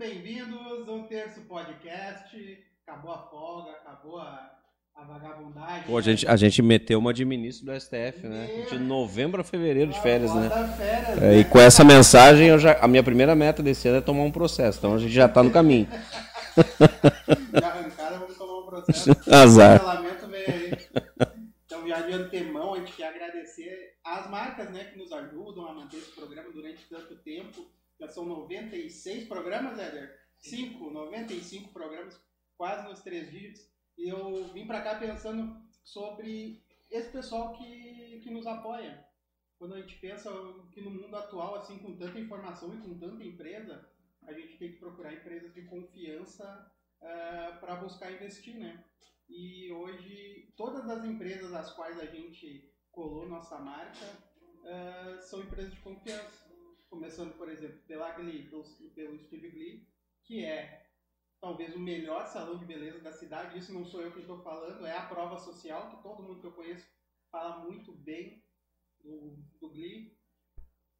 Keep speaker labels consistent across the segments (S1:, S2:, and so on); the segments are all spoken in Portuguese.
S1: bem-vindos ao Terço Podcast. Acabou a folga, acabou a, a vagabundagem.
S2: Pô, a gente, a gente meteu uma de ministro do STF, né? De novembro a fevereiro de férias, né?
S1: Férias,
S2: É, e
S1: né?
S2: com essa mensagem, eu já, a minha primeira meta desse ano é tomar um processo. Então a gente já tá no caminho.
S1: Já arrancaram, vamos tomar um processo.
S2: Azar.
S1: Então, já de antemão, a gente quer agradecer às marcas né, que nos ajudam a manter esse programa durante tanto tempo. Já são 96 programas, Éder? 5, 95 programas, quase nos três dígitos. E eu vim para cá pensando sobre esse pessoal que, que nos apoia. Quando a gente pensa que no mundo atual, assim, com tanta informação e com tanta empresa, a gente tem que procurar empresas de confiança para buscar investir, né? E hoje, todas as empresas às quais a gente colou nossa marca ah, são empresas de confiança. Começando, por exemplo, pela Glee, pelo, pelo Steve Glee, que é talvez o melhor salão de beleza da cidade. Isso não sou eu que estou falando, é a prova social, que todo mundo que eu conheço fala muito bem do, do Glee.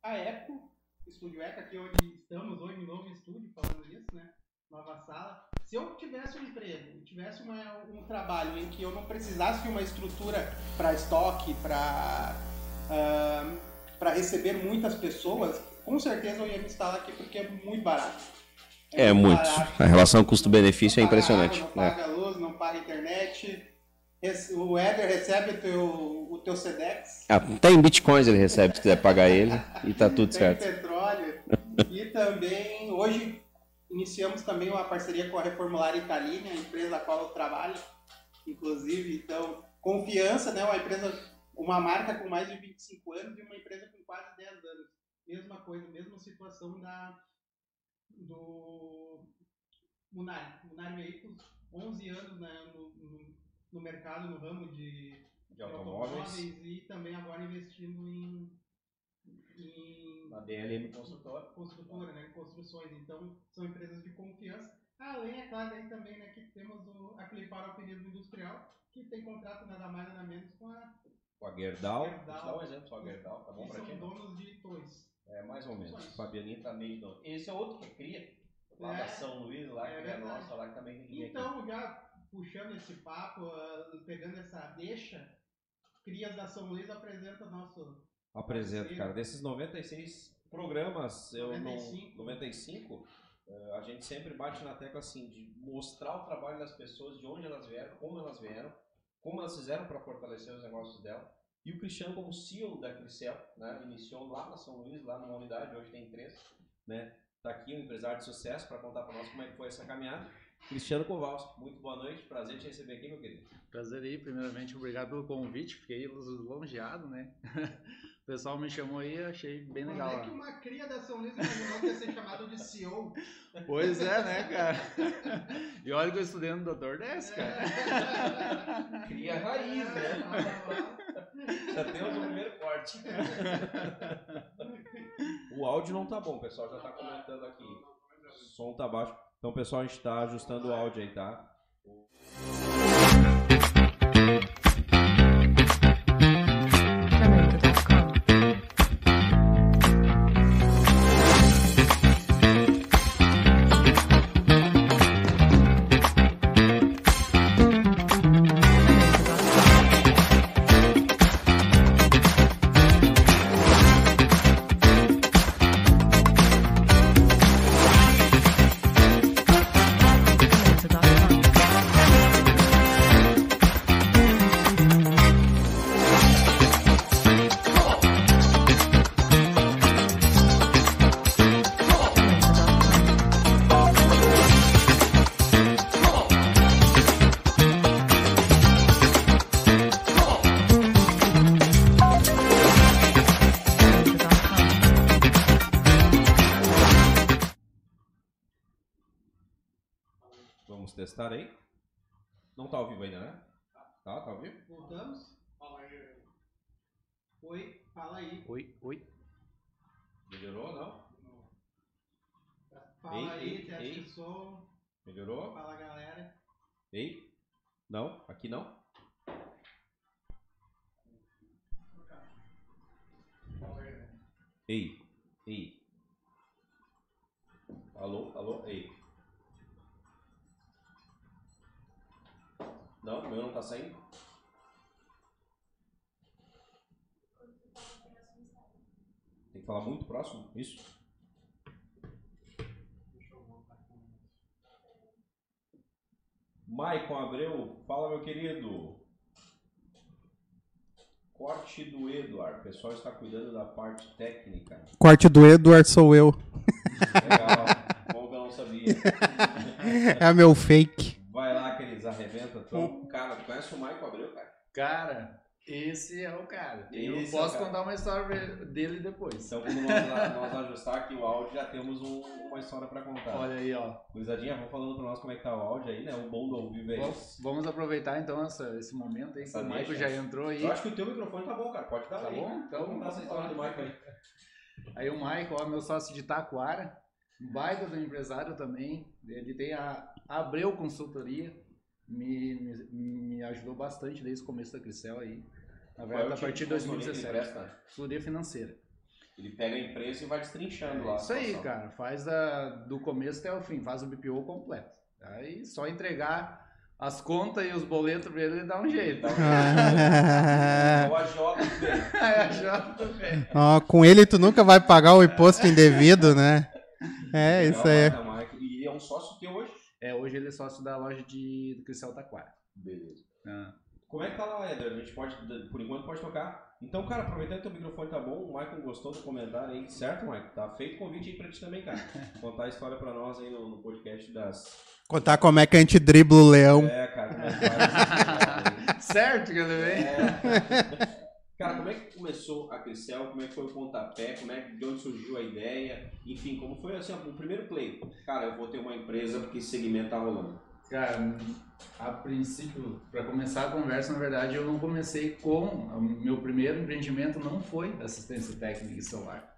S1: A Eco, Estúdio Eco, aqui onde estamos hoje, novo estúdio, falando isso, né? Nova sala. Se eu tivesse um emprego, tivesse uma- um trabalho em que eu não precisasse de uma estrutura para estoque, para para receber muitas pessoas, com certeza eu ia me instalar aqui porque é muito barato.
S2: É muito.
S1: barato.
S2: A relação custo-benefício é impressionante.
S1: água, não
S2: É.
S1: paga luz, não paga internet. O Éder recebe o teu, o teu Sedex.
S2: Ah, até em bitcoins ele recebe, se quiser pagar ele, e tá tudo
S1: tem
S2: certo.
S1: petróleo. e também, hoje, iniciamos também uma parceria com a Reformular Italina, a empresa a qual eu trabalho, inclusive. Então, confiança, né? Uma empresa, uma marca com mais de 25 anos e uma empresa com quase 10 anos. Mesma coisa, mesma situação da, do Munari. Munari Veículos, 11 anos né, no, no, no mercado, no ramo de,
S3: de automóveis,
S1: e também agora investindo em, em
S3: na DLM Construtora.
S1: construtora, né, em construções. Então, são empresas de confiança. Além, é claro, aí também né, que temos o, a Clipar Alpinismo Industrial, que tem contrato nada mais nada menos com a
S3: Com a Gerdau,
S1: Gerdau.
S3: vou te dar um exemplo só, a Gerdau, tá bom pra ti?
S1: são donos de Toys.
S3: É, mais ou menos.
S1: Isso.
S3: O Fabianinho tá meio dono. Esse é outro que cria, lá
S1: É.
S3: da São Luís, lá
S1: É
S3: que é nossa, lá que também que vir aqui.
S1: Então, já puxando esse papo, ah, pegando essa deixa, Crias da São Luís apresenta nosso
S3: Apresento, cara. Desses 96 programas, eu
S1: 95.
S3: não. 95, eh, a gente sempre bate na tecla assim, de mostrar o trabalho das pessoas, de onde elas vieram, como elas vieram, como elas fizeram para fortalecer os negócios dela. E o Cristiano, como CEO da Cricel, né, iniciou lá na São Luís, lá numa unidade, hoje tem três, né? Tá aqui um empresário de sucesso para contar para nós como é que foi essa caminhada. Cristiano Kowalski, muito boa noite, prazer te receber aqui, meu querido.
S4: Prazer aí, primeiramente, obrigado pelo convite, fiquei longeado, né? O pessoal me chamou aí, achei bem
S1: Quando
S4: legal
S1: é que uma cria da São Luís imaginou que ia ser chamado de CEO?
S4: Pois é, né, cara? E olha que eu estudei no Doutor Dess, cara.
S3: Cria raiz, né? Já temos o primeiro corte. o áudio não tá bom, o pessoal já tá comentando aqui. O som tá baixo. Então, pessoal, a gente tá ajustando o áudio aí, tá? Não tá ao vivo ainda, né? Tá, tá ao vivo?
S1: Voltamos? Fala aí. Oi, fala aí.
S4: Oi, oi.
S3: Melhorou, não?
S1: Fala
S3: Ei,
S1: aí, teste
S3: ei.
S1: de som.
S3: Melhorou?
S1: Fala galera.
S3: Ei? Não? Aqui não? Ei, ei. Alô, alô, ei. Não, o meu não tá saindo? Tem que falar muito próximo, isso? Maicon Abreu, fala meu querido. Corte do Eduardo, o pessoal está cuidando da parte técnica.
S1: Corte do Eduardo sou eu.
S3: Legal, bom que eu não sabia.
S1: É meu fake.
S3: Vai lá que eles arrebentam. Então, cara, tu conhece o Maicon Abreu, cara?
S4: Cara, esse é o cara. Eu
S3: Esse é o
S4: posso
S3: cara.
S4: contar uma história dele depois.
S3: Então, quando nós, nós ajustar aqui o áudio, já temos um- uma história pra contar.
S4: Olha aí, ó.
S3: Gurizadinha, vamos falando pra nós como é que tá o áudio aí, né? O bom do ao vivo é
S4: Vamos, vamos aproveitar então essa- esse momento aí que o Michael já entrou aí.
S3: Eu acho que o teu microfone tá bom, cara. Pode dar
S4: Tá
S3: aí.
S4: bom? Então,
S3: Vamos contar essa história do Maicon aí.
S4: Aí o Michael, ó, meu sócio de Taquara, baita do empresário também. Ele tem a Abreu Consultoria, me, me, me ajudou bastante desde o começo da Crisel aí. Na
S3: é
S4: verdade, a
S3: tipo
S4: partir de
S3: de consultoria que ele
S4: 2017.
S3: presta?
S4: Consultoria financeira.
S3: Ele pega a empresa e vai destrinchando lá. a
S4: Isso aí, cara. Faz da, do começo até o fim, faz o BPO completo. Aí só entregar as contas e os boletos pra ele dá um jeito.
S3: É o agiota do bem.
S4: Aí já também.
S1: Ó, com ele tu nunca vai pagar o imposto indevido, né? É, isso aí.
S3: E é um sócio teu hoje?
S4: É, hoje ele é sócio da loja de do Cristal Taquara.
S3: Beleza.
S4: Ah.
S3: Como é que tá lá, Éder? A gente pode, por enquanto, pode tocar. Então, cara, aproveitando que teu microfone tá bom, o Maicon gostou do comentário aí, certo, Maicon? Tá feito convite aí pra ti também, cara. Contar a história pra nós aí no, no podcast das.
S1: Contar como é que a gente dribla o leão.
S3: É, cara, aí.
S4: Certo que ele vem?
S3: É. Como é que começou a Crisel? Como é que foi o pontapé? Como é que, de onde surgiu a ideia? Enfim, como foi assim, o primeiro play? Cara, eu vou ter uma empresa porque esse segmento tá rolando.
S4: Cara, a princípio, para começar a conversa, na verdade, eu não comecei com. O meu primeiro empreendimento não foi assistência técnica e solar.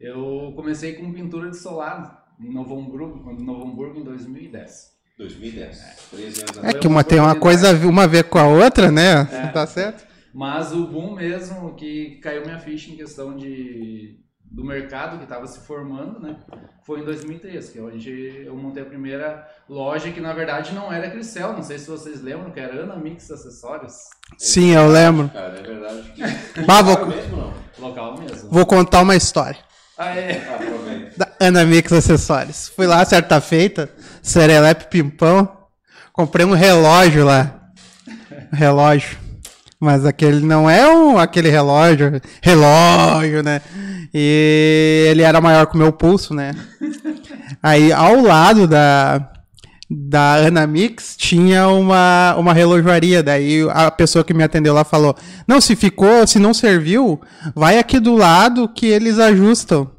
S4: Eu comecei com pintura de solar em Novo Hamburgo, em Novo Hamburgo em 2010.
S3: 2010, 13 anos
S1: É que uma tem uma coisa uma a ver com a outra, né? Tá certo?
S4: Mas o boom mesmo que caiu minha ficha em questão de do mercado que estava se formando, né? Foi em 2013, que é onde eu montei a primeira loja que na verdade não era Crisel, não sei se vocês lembram, que era Ana Mix Acessórios,
S1: Sim, eu lembro.
S3: Cara, é verdade.
S1: Bah, vou-
S3: mesmo, não?
S4: local mesmo.
S1: Vou contar uma história.
S4: Ah, é.
S1: Da Ana Mix Acessórios. Fui lá certa feita, Serelepe Pimpão, comprei um relógio lá. Um relógio. Mas aquele não é um, aquele relógio, relógio, né? E ele era maior que o meu pulso, né? Aí ao lado da da Ana Mix tinha uma, uma relojoaria. Daí a pessoa que me atendeu lá falou: Não, se ficou, se não serviu, vai aqui do lado que eles ajustam.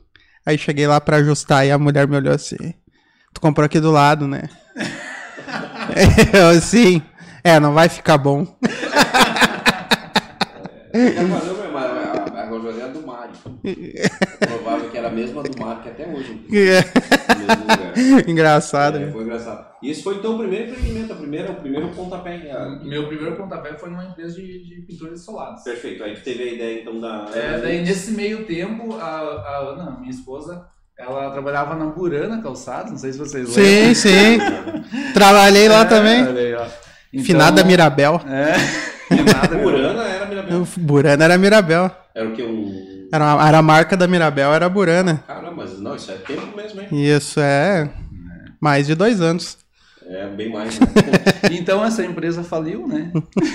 S1: Aí cheguei lá pra ajustar e a mulher me olhou assim: Tu comprou aqui do lado, né? Eu assim, é, não vai ficar bom.
S3: Já valeu, meu irmão. A, rojoaria do Mário. Provável que era a mesma do Mário que até hoje. Lugar.
S1: Engraçado.
S3: É,
S1: né?
S3: foi engraçado. E esse foi então o primeiro empreendimento, a primeira, o primeiro pontapé. a-
S4: Meu primeiro pontapé foi numa empresa de, de pintura de solados.
S3: Perfeito. Aí tu teve a ideia então da.
S4: É, daí nesse meio tempo, a, a Ana, minha esposa, ela trabalhava na Burana Calçados, não sei se vocês
S1: Sim, sim. Trabalhei lá
S4: É,
S1: também.
S4: aí, ó. Então-
S1: Finada Mirabel.
S4: É, finada
S3: Burana era Mirabel.
S1: Burana era Mirabel.
S3: Era o que? Um.
S1: Era, uma- era a marca da Mirabel, era Burana.
S3: Caramba, mas não, isso é tempo mesmo, hein?
S1: Isso é mais de dois anos.
S3: É bem mais. Né?
S4: Então essa empresa faliu, né?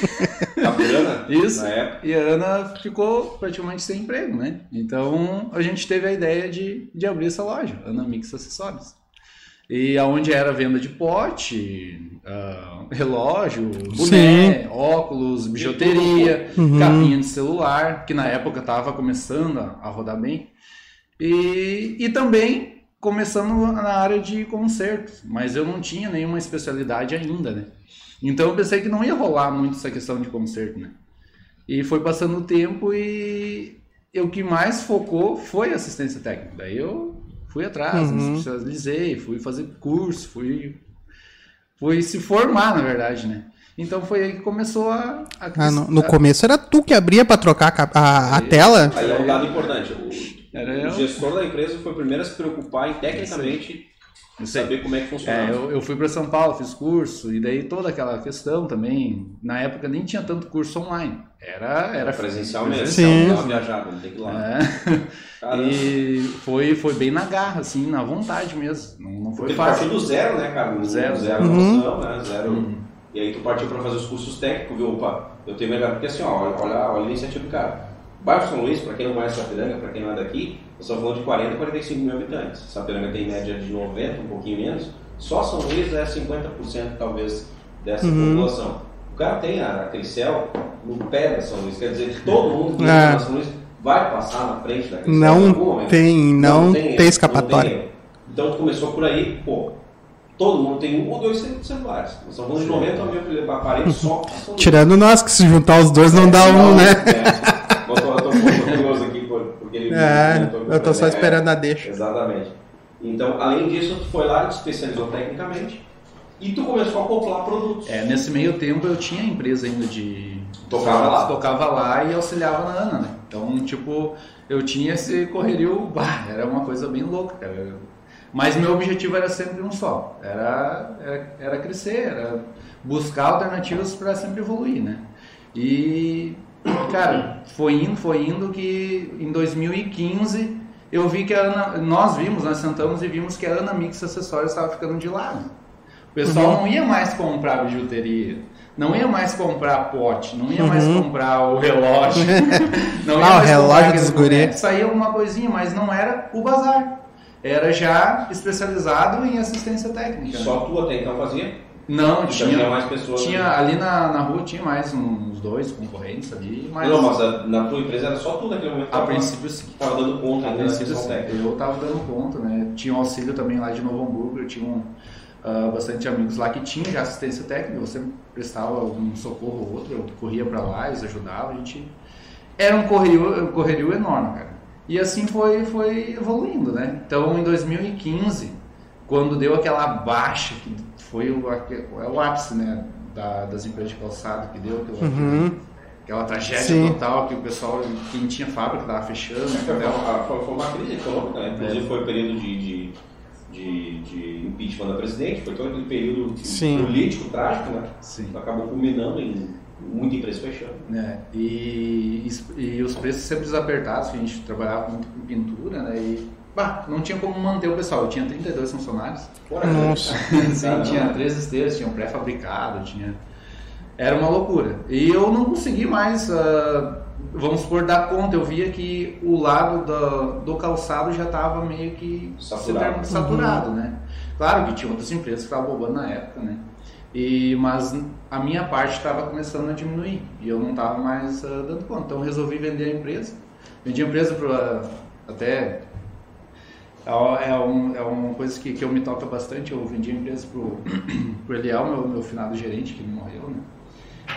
S3: A Burana,
S4: Isso.
S3: na época.
S4: E a Ana ficou praticamente sem emprego, né? Então a gente teve a ideia de, de abrir essa loja, Ana Mix Acessórios. E aonde era venda de pote, ah, relógio, boné, óculos, bijuteria,
S1: Uhum.
S4: capinha de celular, que na época estava começando a, a rodar bem. E, e também começando na área de concertos, mas eu não tinha nenhuma especialidade ainda, né? Então eu pensei que não ia rolar muito essa questão de concerto, né? E foi passando o tempo e e o que mais focou foi assistência técnica. Daí eu fui atrás, me
S1: Uhum.
S4: especializei, fui fazer curso, fui, fui se formar, na verdade, né? Então foi aí que começou a... a
S1: Ah, no, no começo era tu que abria pra trocar a a, a tela.
S3: Aí é um dado importante. O,
S4: Era
S3: o gestor da empresa foi o primeiro a se preocupar em tecnicamente
S4: Eu sei.
S3: Saber como é que funciona.
S4: É, eu, eu fui para São Paulo, fiz curso, e daí toda aquela questão também. Na época nem tinha tanto curso online. Era, era
S3: presencial mesmo.
S4: presencial
S1: Sim.
S4: Mesmo.
S3: uma viajada, tem que ir lá.
S4: É. E foi, foi bem na garra, assim, na vontade mesmo. Não, não foi
S3: Porque tu
S4: fácil.
S3: partiu do zero, né, cara? Do
S4: Zero.
S3: Zero
S1: Uhum.
S3: noção, né? Zero.
S4: Uhum.
S3: E aí tu partiu para fazer os cursos técnicos, viu? Opa, eu tenho melhor. Porque assim, ó, olha, olha a iniciativa do cara. Bairro São Luís, para quem não conhece Sapiranga, para quem não é daqui, nós estamos falando de 40 a 45 mil habitantes. Sapiranga tem média de 90, um pouquinho menos. Só São Luís é 50% talvez dessa
S1: Uhum.
S3: população. O cara tem a Cricel no pé da São Luís, quer dizer que todo mundo que
S1: É.
S3: na São Luís vai passar na frente da Cricel em algum
S1: Não
S3: momento.
S1: tem, não tem
S3: erro,
S1: escapatória.
S3: não tem. Então começou por aí, pô, todo mundo tem um ou dois celulares. Nós estamos falando de 90 mil aparelhos só. são-
S1: Tirando nós, que se juntar os dois não dá um, né?
S3: É. Eu tô, eu tô um pouco curioso aqui,
S1: É,
S3: que
S1: eu tô só
S3: é,
S1: esperando a deixa.
S3: Exatamente. Então, além disso, tu foi lá, te especializou tecnicamente e tu começou a acoplar produtos.
S4: É, nesse meio tempo eu tinha empresa ainda de.
S3: Tocava lá.
S4: Tocava lá e auxiliava na Ana, né? Então, tipo, eu tinha esse correrio, bah, era uma coisa bem louca, cara. Mas meu objetivo era sempre um só. Era, era, era crescer, era buscar alternativas para sempre evoluir, né? E, cara, foi indo, foi indo que em 2015 eu vi que a Ana, nós vimos, nós sentamos e vimos que a Ana Mix Acessórios estava ficando de lado. O pessoal não ia mais comprar bijuteria, não ia mais comprar pote, não ia mais
S1: Uhum.
S4: comprar o relógio, não ia
S1: Ah, o
S4: mais
S1: relógio dos guri.
S4: Saía alguma coisinha, mas não era o bazar. Era já especializado em assistência técnica. né?
S3: só tu até então fazia?
S4: Não,
S3: Já tinha
S4: tinha,
S3: mais pessoas.
S4: tinha ali na, na rua tinha mais uns dois concorrentes ali, mas,
S3: Não, mas a- na tua empresa era só tu naquele momento
S4: a princípio sim.
S3: tava dando conta
S4: A
S3: da
S4: princípio, sim. Eu tava dando conta, né? Tinha um auxílio também lá de Novo Hamburgo, eu tinha um, ah, bastante amigos lá que tinham já assistência técnica, sempre prestava algum socorro ou outro, eu corria pra lá, eles ajudavam, a gente... Era um correrio, um correrio enorme, cara. E assim foi, foi evoluindo, né? Então, em 2015, quando deu aquela baixa, que foi o, é o ápice, né? Da, das empresas de calçado, que deu aquela,
S1: Uhum.
S4: aquela tragédia
S1: Sim.
S4: total, que o pessoal, quem tinha fábrica tava fechando,
S3: Foi, uma- foi- uma crise econômica, né? Inclusive
S4: É.
S3: foi o período de, de, de, de impeachment da presidente, foi todo aquele período
S1: Sim.
S3: político trágico, né?
S4: Sim.
S3: Acabou culminando em muita empresa fechando.
S4: né? E, e, e os preços sempre desapertados, que a gente trabalhava muito com pintura, né? E bah, não tinha como manter o pessoal. Eu tinha 32 funcionários,
S1: Nossa.
S4: Sim, tinha três esteiras, tinha um pré-fabricado, tinha. Era uma loucura. E eu não consegui mais, ah, vamos supor, dar conta. Eu via que o lado do, do calçado já estava meio que
S3: Saturado.
S4: saturado, né? Claro que tinha outras empresas que estavam bombando na época, né? E, mas a minha parte estava começando a diminuir e eu não estava mais ah, dando conta. Então eu resolvi vender a empresa. Vendi a empresa para até é, é, um, é uma coisa que, que eu me toca bastante. Eu vendi a empresa pro, pro Eliel, meu, meu finado gerente, que morreu, né?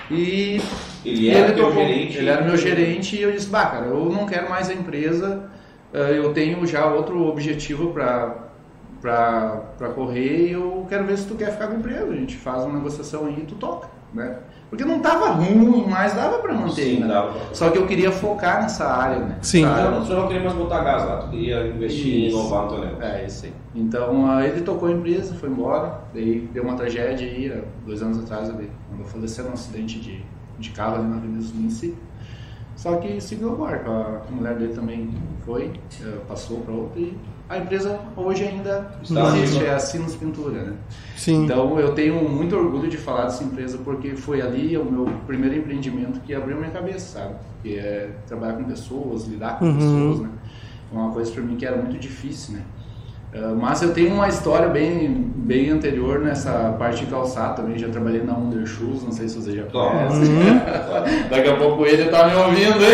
S4: E
S3: Ele era
S4: tocou-
S3: gerente.
S4: Ele era meu gerente e eu disse, bah, cara, eu não quero mais a empresa, eh, eu tenho já outro objetivo para para correr e eu quero ver se tu quer ficar com o emprego. A gente faz uma negociação aí e tu toca, né? Porque não tava ruim, mas dava para manter
S3: Sim,
S4: ainda.
S3: dava
S4: Só que eu queria focar nessa área, né?
S1: Sim.
S4: Área.
S3: Então, você não queria mais botar gás lá, tu queria investir em inovar no teu negócio.
S4: É, isso aí. Então, ah, ele tocou a empresa, foi embora, daí deu uma tragédia aí, dois anos atrás, ele quando faleceu num acidente de, de carro ali na Avenida do Município. Só que seguiu o barco, a mulher dele também foi, eh, passou para outra e a empresa hoje ainda
S3: Está
S4: existe, é a Sinos Pintura, né?
S1: Sim.
S4: Então eu tenho muito orgulho de falar dessa empresa porque foi ali o meu primeiro empreendimento que abriu minha cabeça, sabe? Que é trabalhar com pessoas, lidar com
S1: Uhum.
S4: pessoas, né? Foi uma coisa para mim que era muito difícil, né? Ah, mas eu tenho uma história bem, bem anterior nessa parte de calçado também. Já trabalhei na Undershoes, não sei se você já conhece. Daqui a pouco ele tá me ouvindo, hein?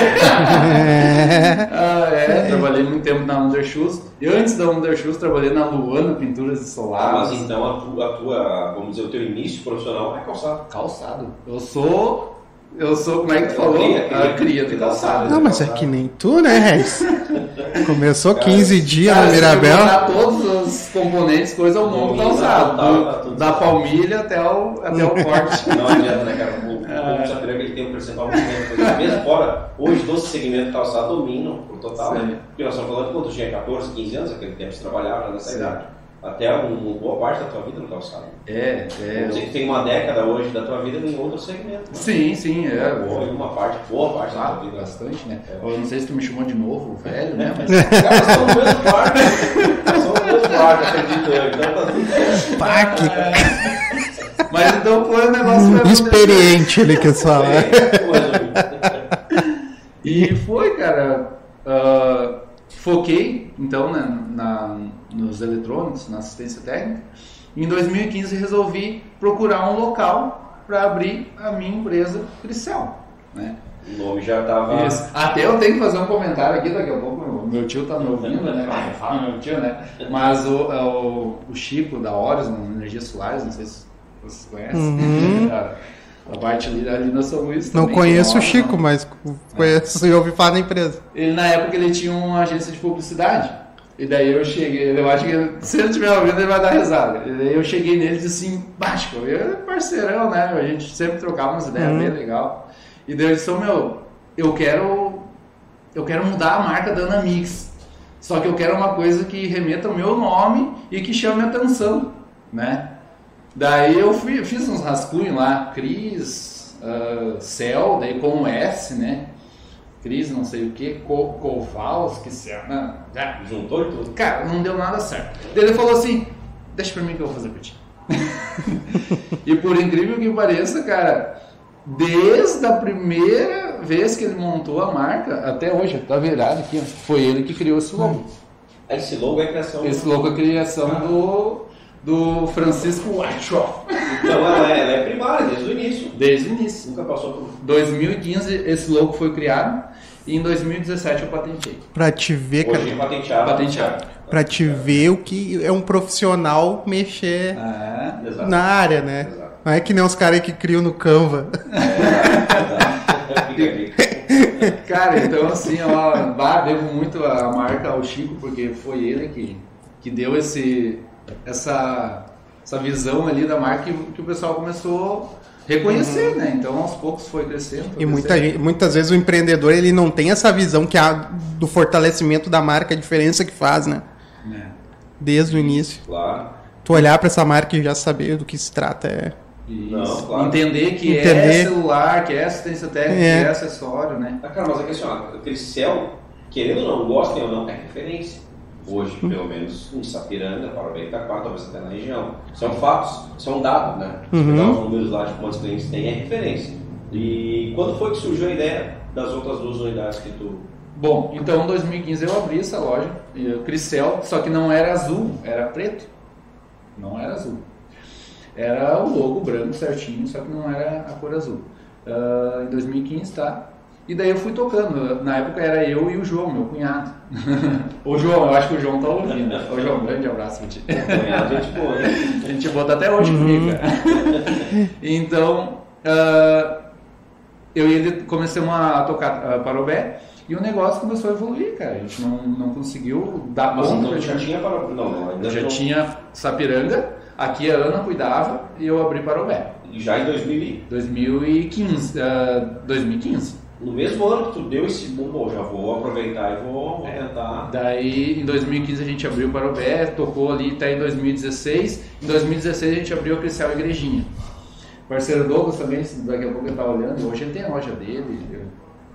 S1: É.
S4: Ah, é, trabalhei muito tempo na Undershoes. E antes da Undershoes, trabalhei na Luana Pinturas e
S3: Ah,
S4: Solares.
S3: mas então a tua, a tua, vamos dizer, o teu início profissional é calçado.
S4: Calçado. Eu sou. Eu sou, como é que tu falou?
S3: Cria, cria.
S4: A cria de calçado.
S1: Não, mas é que nem tu, né, Reis? Começou 15 dias
S4: Cara,
S1: no
S4: eu
S1: Mirabel.
S4: todos os componentes, coisa ao calçado.
S3: tá,
S4: do-
S3: tá tudo
S4: da palmilha até o, até o corte.
S3: Não adianta, né, cara? O,
S4: É.
S3: o Sapiranga ele tem um percentual muito grande. Mesmo fora, hoje, do segmento calçado dominam por total, né? Porque nós estamos falando de quando tu tinha 14, 15 anos, aquele tempo você trabalhava nessa
S4: Sim.
S3: idade. Até uma boa parte da tua vida no calçado.
S4: É,
S3: Vamos
S4: é.
S3: dizer que tem uma década hoje da tua vida em outro segmento. né?
S4: Sim, sim, é.
S3: Boa, uma parte, boa parte da tua vida.
S4: bastante, né?
S3: É.
S4: Eu não sei se tu me chamou de novo, velho, né? Mas
S3: Os caras são no mesmo quarto. São no mesmo quarto, acredito eu. Então tá tudo certo.
S1: Pá, que
S4: Mas então foi um negócio
S1: experiente ele quis falar.
S3: É, resumir.
S4: E foi, cara. ah, foquei, então, né, na, nos eletrônicos, na assistência técnica. Em 2015 resolvi procurar um local para abrir a minha empresa Cricel, né?
S3: O nome já tava.
S4: Isso. Até eu tenho que fazer um comentário aqui, daqui a pouco meu, tio tá me ouvindo, né? Fala meu tio, né? Mas o, é o, o Chico da Horizon Energias Solares, não sei se vocês conhecem.
S1: Uhum.
S4: A, parte ali, ali na São Luís
S1: Não conheço
S4: é
S1: o Chico,
S4: Horizon.
S1: mas conheço e ouvi falar na empresa.
S4: Ele, na época, ele tinha uma agência de publicidade. E daí eu cheguei, eu acho que se ele estiver ouvindo, ele vai dar risada. E daí eu cheguei nele e disse assim, Básico, eu era parceirão, né? A gente sempre trocava umas ideias
S1: Uhum.
S4: bem legal. E daí ele disse, "Ô, meu, eu quero. Eu quero mudar a marca da Anamix. Só que eu quero uma coisa que remeta ao meu nome e que chame atenção, né? Daí eu fui, fiz uns rascunhos lá, Cris, ah, Cel, daí com um S, né? Cris, não sei o que, Covals, que se não, já.
S3: Juntou e tudo.
S4: Cara, não deu nada certo. Daí ele falou assim: Deixa pra mim que eu vou fazer pra ti. e por incrível que pareça, cara, desde a primeira vez que ele montou a marca até hoje, tá virado aqui, foi ele que criou esse logo.
S3: Esse logo é criação.
S4: Esse logo é a criação do, do Francisco Wachoff.
S3: Então ela é, ela é primária, desde o início.
S4: Desde o início.
S3: Nunca passou por.
S4: 2015 esse logo foi criado e em 2017 eu patentei.
S1: Pra te ver, cara.
S3: Hoje é patenteado.
S4: Patenteado.
S1: Pra te ver o que é um profissional mexer
S3: Exato.
S1: na área, né?
S3: Exato.
S1: Não é que nem os caras que criam no Canva.
S3: Aqui.
S4: Cara, então assim, ó, bah, devo muito a marca ao Chico, porque foi ele que, que deu esse, essa, essa visão ali da marca que, que o pessoal começou reconhecer, né? Então aos poucos foi crescendo. foi
S1: E muita
S4: crescendo.
S1: gente- muitas vezes o empreendedor ele não tem essa visão que a, do fortalecimento da marca, a diferença que faz, né?
S4: É.
S1: Desde o início.
S3: Claro.
S1: Tu olhar pra essa marca e já saber do que se trata é.
S4: Isso.
S3: Não, claro.
S4: Entender que é
S1: Entender.
S4: celular, que é assistência técnica,
S1: É.
S4: que é acessório, né?
S3: Ah, cara, mas é que assim, ó, aquele céu, querendo ou não, gostem ou não, é referência. Hoje, pelo menos, em Sapiranga, Parabéns, Itaquá, talvez até na região. São fatos, são dados, né? Se
S1: Uhum.
S3: pegar os números lá de quantos clientes tem, é referência. E quando foi que surgiu a ideia das outras duas unidades que tu...
S4: Bom, então em 2015 eu abri essa loja, Cricel, só que não era azul, era preto. Não era azul. Era o logo branco certinho, só que não era a cor azul. Ah, em 2015, tá? E daí eu fui tocando. Na época era eu e o João, meu cunhado. Ô João, eu acho que o João tá ouvindo. Ô João, um grande abraço pra ti.
S3: A gente boa, hein?
S4: A gente bota até hoje comigo, cara. então, ah, eu e ele começamos a tocar uh, parobé e o negócio começou a evoluir, cara. A gente não, não conseguiu dar
S3: Mas
S4: conta.
S3: então já tinha para... Não, não, ainda
S4: Eu já
S3: não.
S4: tinha Sapiranga, aqui a Ana cuidava e eu abri parobé.
S3: Já em 2000, e-
S4: 2015. ah, 2015.
S3: No mesmo ano que tu deu esse boom, bom, já vou aproveitar e vou, vou tentar...
S4: Daí em 2015 a gente abriu o Parobé, tocou ali até em 2016. Em 2016 a gente abriu a Cricial Igrejinha. O parceiro Douglas também, daqui a pouco ele tá olhando, hoje ele tem a loja dele, ele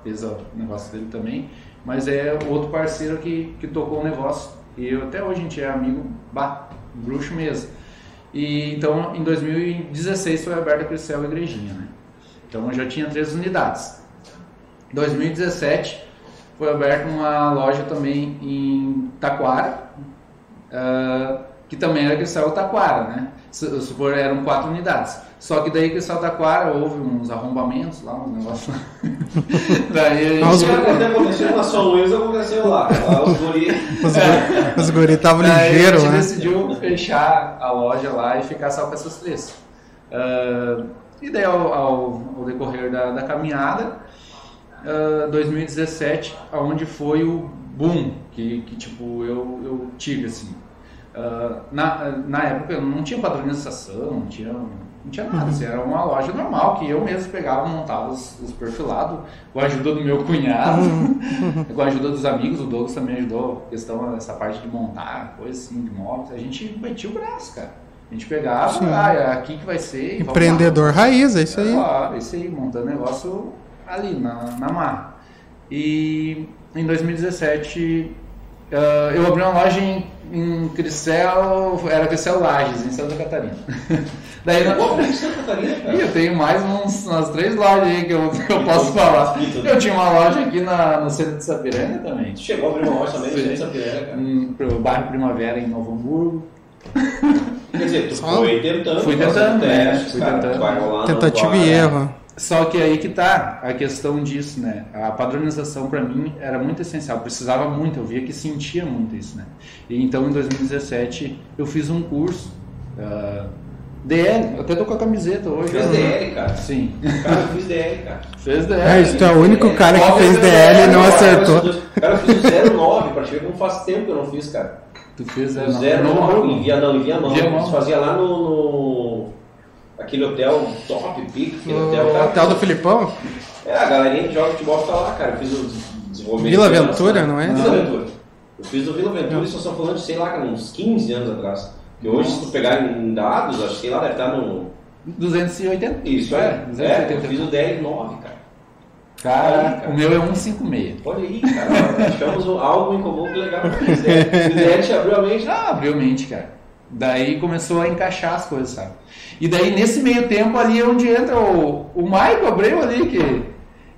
S4: fez o negócio dele também, mas é outro parceiro que, que tocou o negócio. E eu, até hoje a gente é amigo, bah, bruxo mesmo. E então em 2016 foi aberta a Cricial Igrejinha, né? Então eu já tinha três unidades. 2017 foi aberta uma loja também em Taquara, ah, que também era Cristal Taquara, né? Se- Supor, eram quatro unidades. Só que daí Cristal Taquara houve uns arrombamentos lá, uns negócios. daí a
S1: os
S4: gente...
S3: Quando aconteceu na São Luís, aconteceu lá. Lá os guri...
S1: Os, guri- os guri estavam ligeiros,
S4: a gente
S1: né?
S4: decidiu fechar a loja lá e ficar só com essas três. Ah, e daí, ao, ao- ao decorrer da, da caminhada, ah, 2017, aonde foi o boom que, que tipo, eu, eu tive, assim. ah, na, na época não tinha padronização, não tinha, não tinha nada. assim, era uma loja normal que eu mesmo pegava, montava os, os perfilados com a ajuda do meu cunhado, com a ajuda dos amigos. O Douglas também ajudou a questão essa parte de montar, coisa assim, de móveis. A gente metia o braço, cara. A gente pegava, ah, é aqui que vai ser.
S1: Empreendedor raiz, é isso aí.
S4: Claro, isso aí, montando negócio ali, na, na marra. E em 2017, ah, eu abri uma loja em, em Cricel, era Cricel Lages, em Santa Catarina. Daí, na,
S5: Pô, Santa Catarina, cara.
S4: eu tenho mais uns, umas três lojas aí que eu, que eu posso falar. Eu tinha uma loja aqui na, no centro de Sapiranga também.
S5: Chegou a abrir uma loja também no centro de Sapiranga, cara.
S4: Pro bairro Primavera em Novo Hamburgo.
S5: Quer dizer, tu
S1: Só-
S5: foi tentando,
S4: Fui tentando, né? Fui
S5: cara,
S4: tentando.
S1: Tentativa e
S5: né?
S1: erro.
S4: Só que aí que tá a questão disso, né? A padronização para mim era muito essencial, precisava muito, eu via que sentia muito isso, né? E então em 2017 eu fiz um curso ah, DL, eu até tô com a camiseta hoje.
S5: Fez? DL, cara.
S4: Sim,
S5: Cara, eu fiz DL, cara.
S4: fez DL.
S1: É, isso tu é o único cara que fez DL e não
S5: Cara,
S1: acertou.
S5: Cara, eu fiz o 09, pra te ver como faz tempo que eu não fiz, cara.
S4: Tu fez
S5: O
S4: é, não,
S5: 09
S4: não,
S5: em Vianão, em Vianão.
S4: Viamão.
S5: Eles faziam lá no, no- Aquele hotel top, pique, aquele hotel,
S1: O
S5: cara.
S1: hotel do Filipão?
S5: É, a galerinha que joga futebol tá lá, cara. Eu fiz o desenvolvimento.
S1: Vila
S5: internacional.
S1: Ventura, não é?
S5: Vila Ventura. Eu fiz o Vila Ventura, isso nós estamos falando de, sei lá, cara, uns 15 anos atrás. E hoje, se tu pegar em dados, acho que sei lá, deve estar no.
S4: 280.
S5: Isso, é.
S4: É,
S5: É,
S4: 280.
S5: eu fiz o DL9, cara.
S4: Cara,
S5: Aí, cara.
S4: o meu é 156.
S5: Olha aí, cara. Achamos algo em comum que legal. O DL te abriu a mente.
S4: Ah, abriu mente, cara. Daí começou a encaixar as coisas, sabe? E daí nesse meio tempo ali é onde entra o, o Maico Abreu ali, que,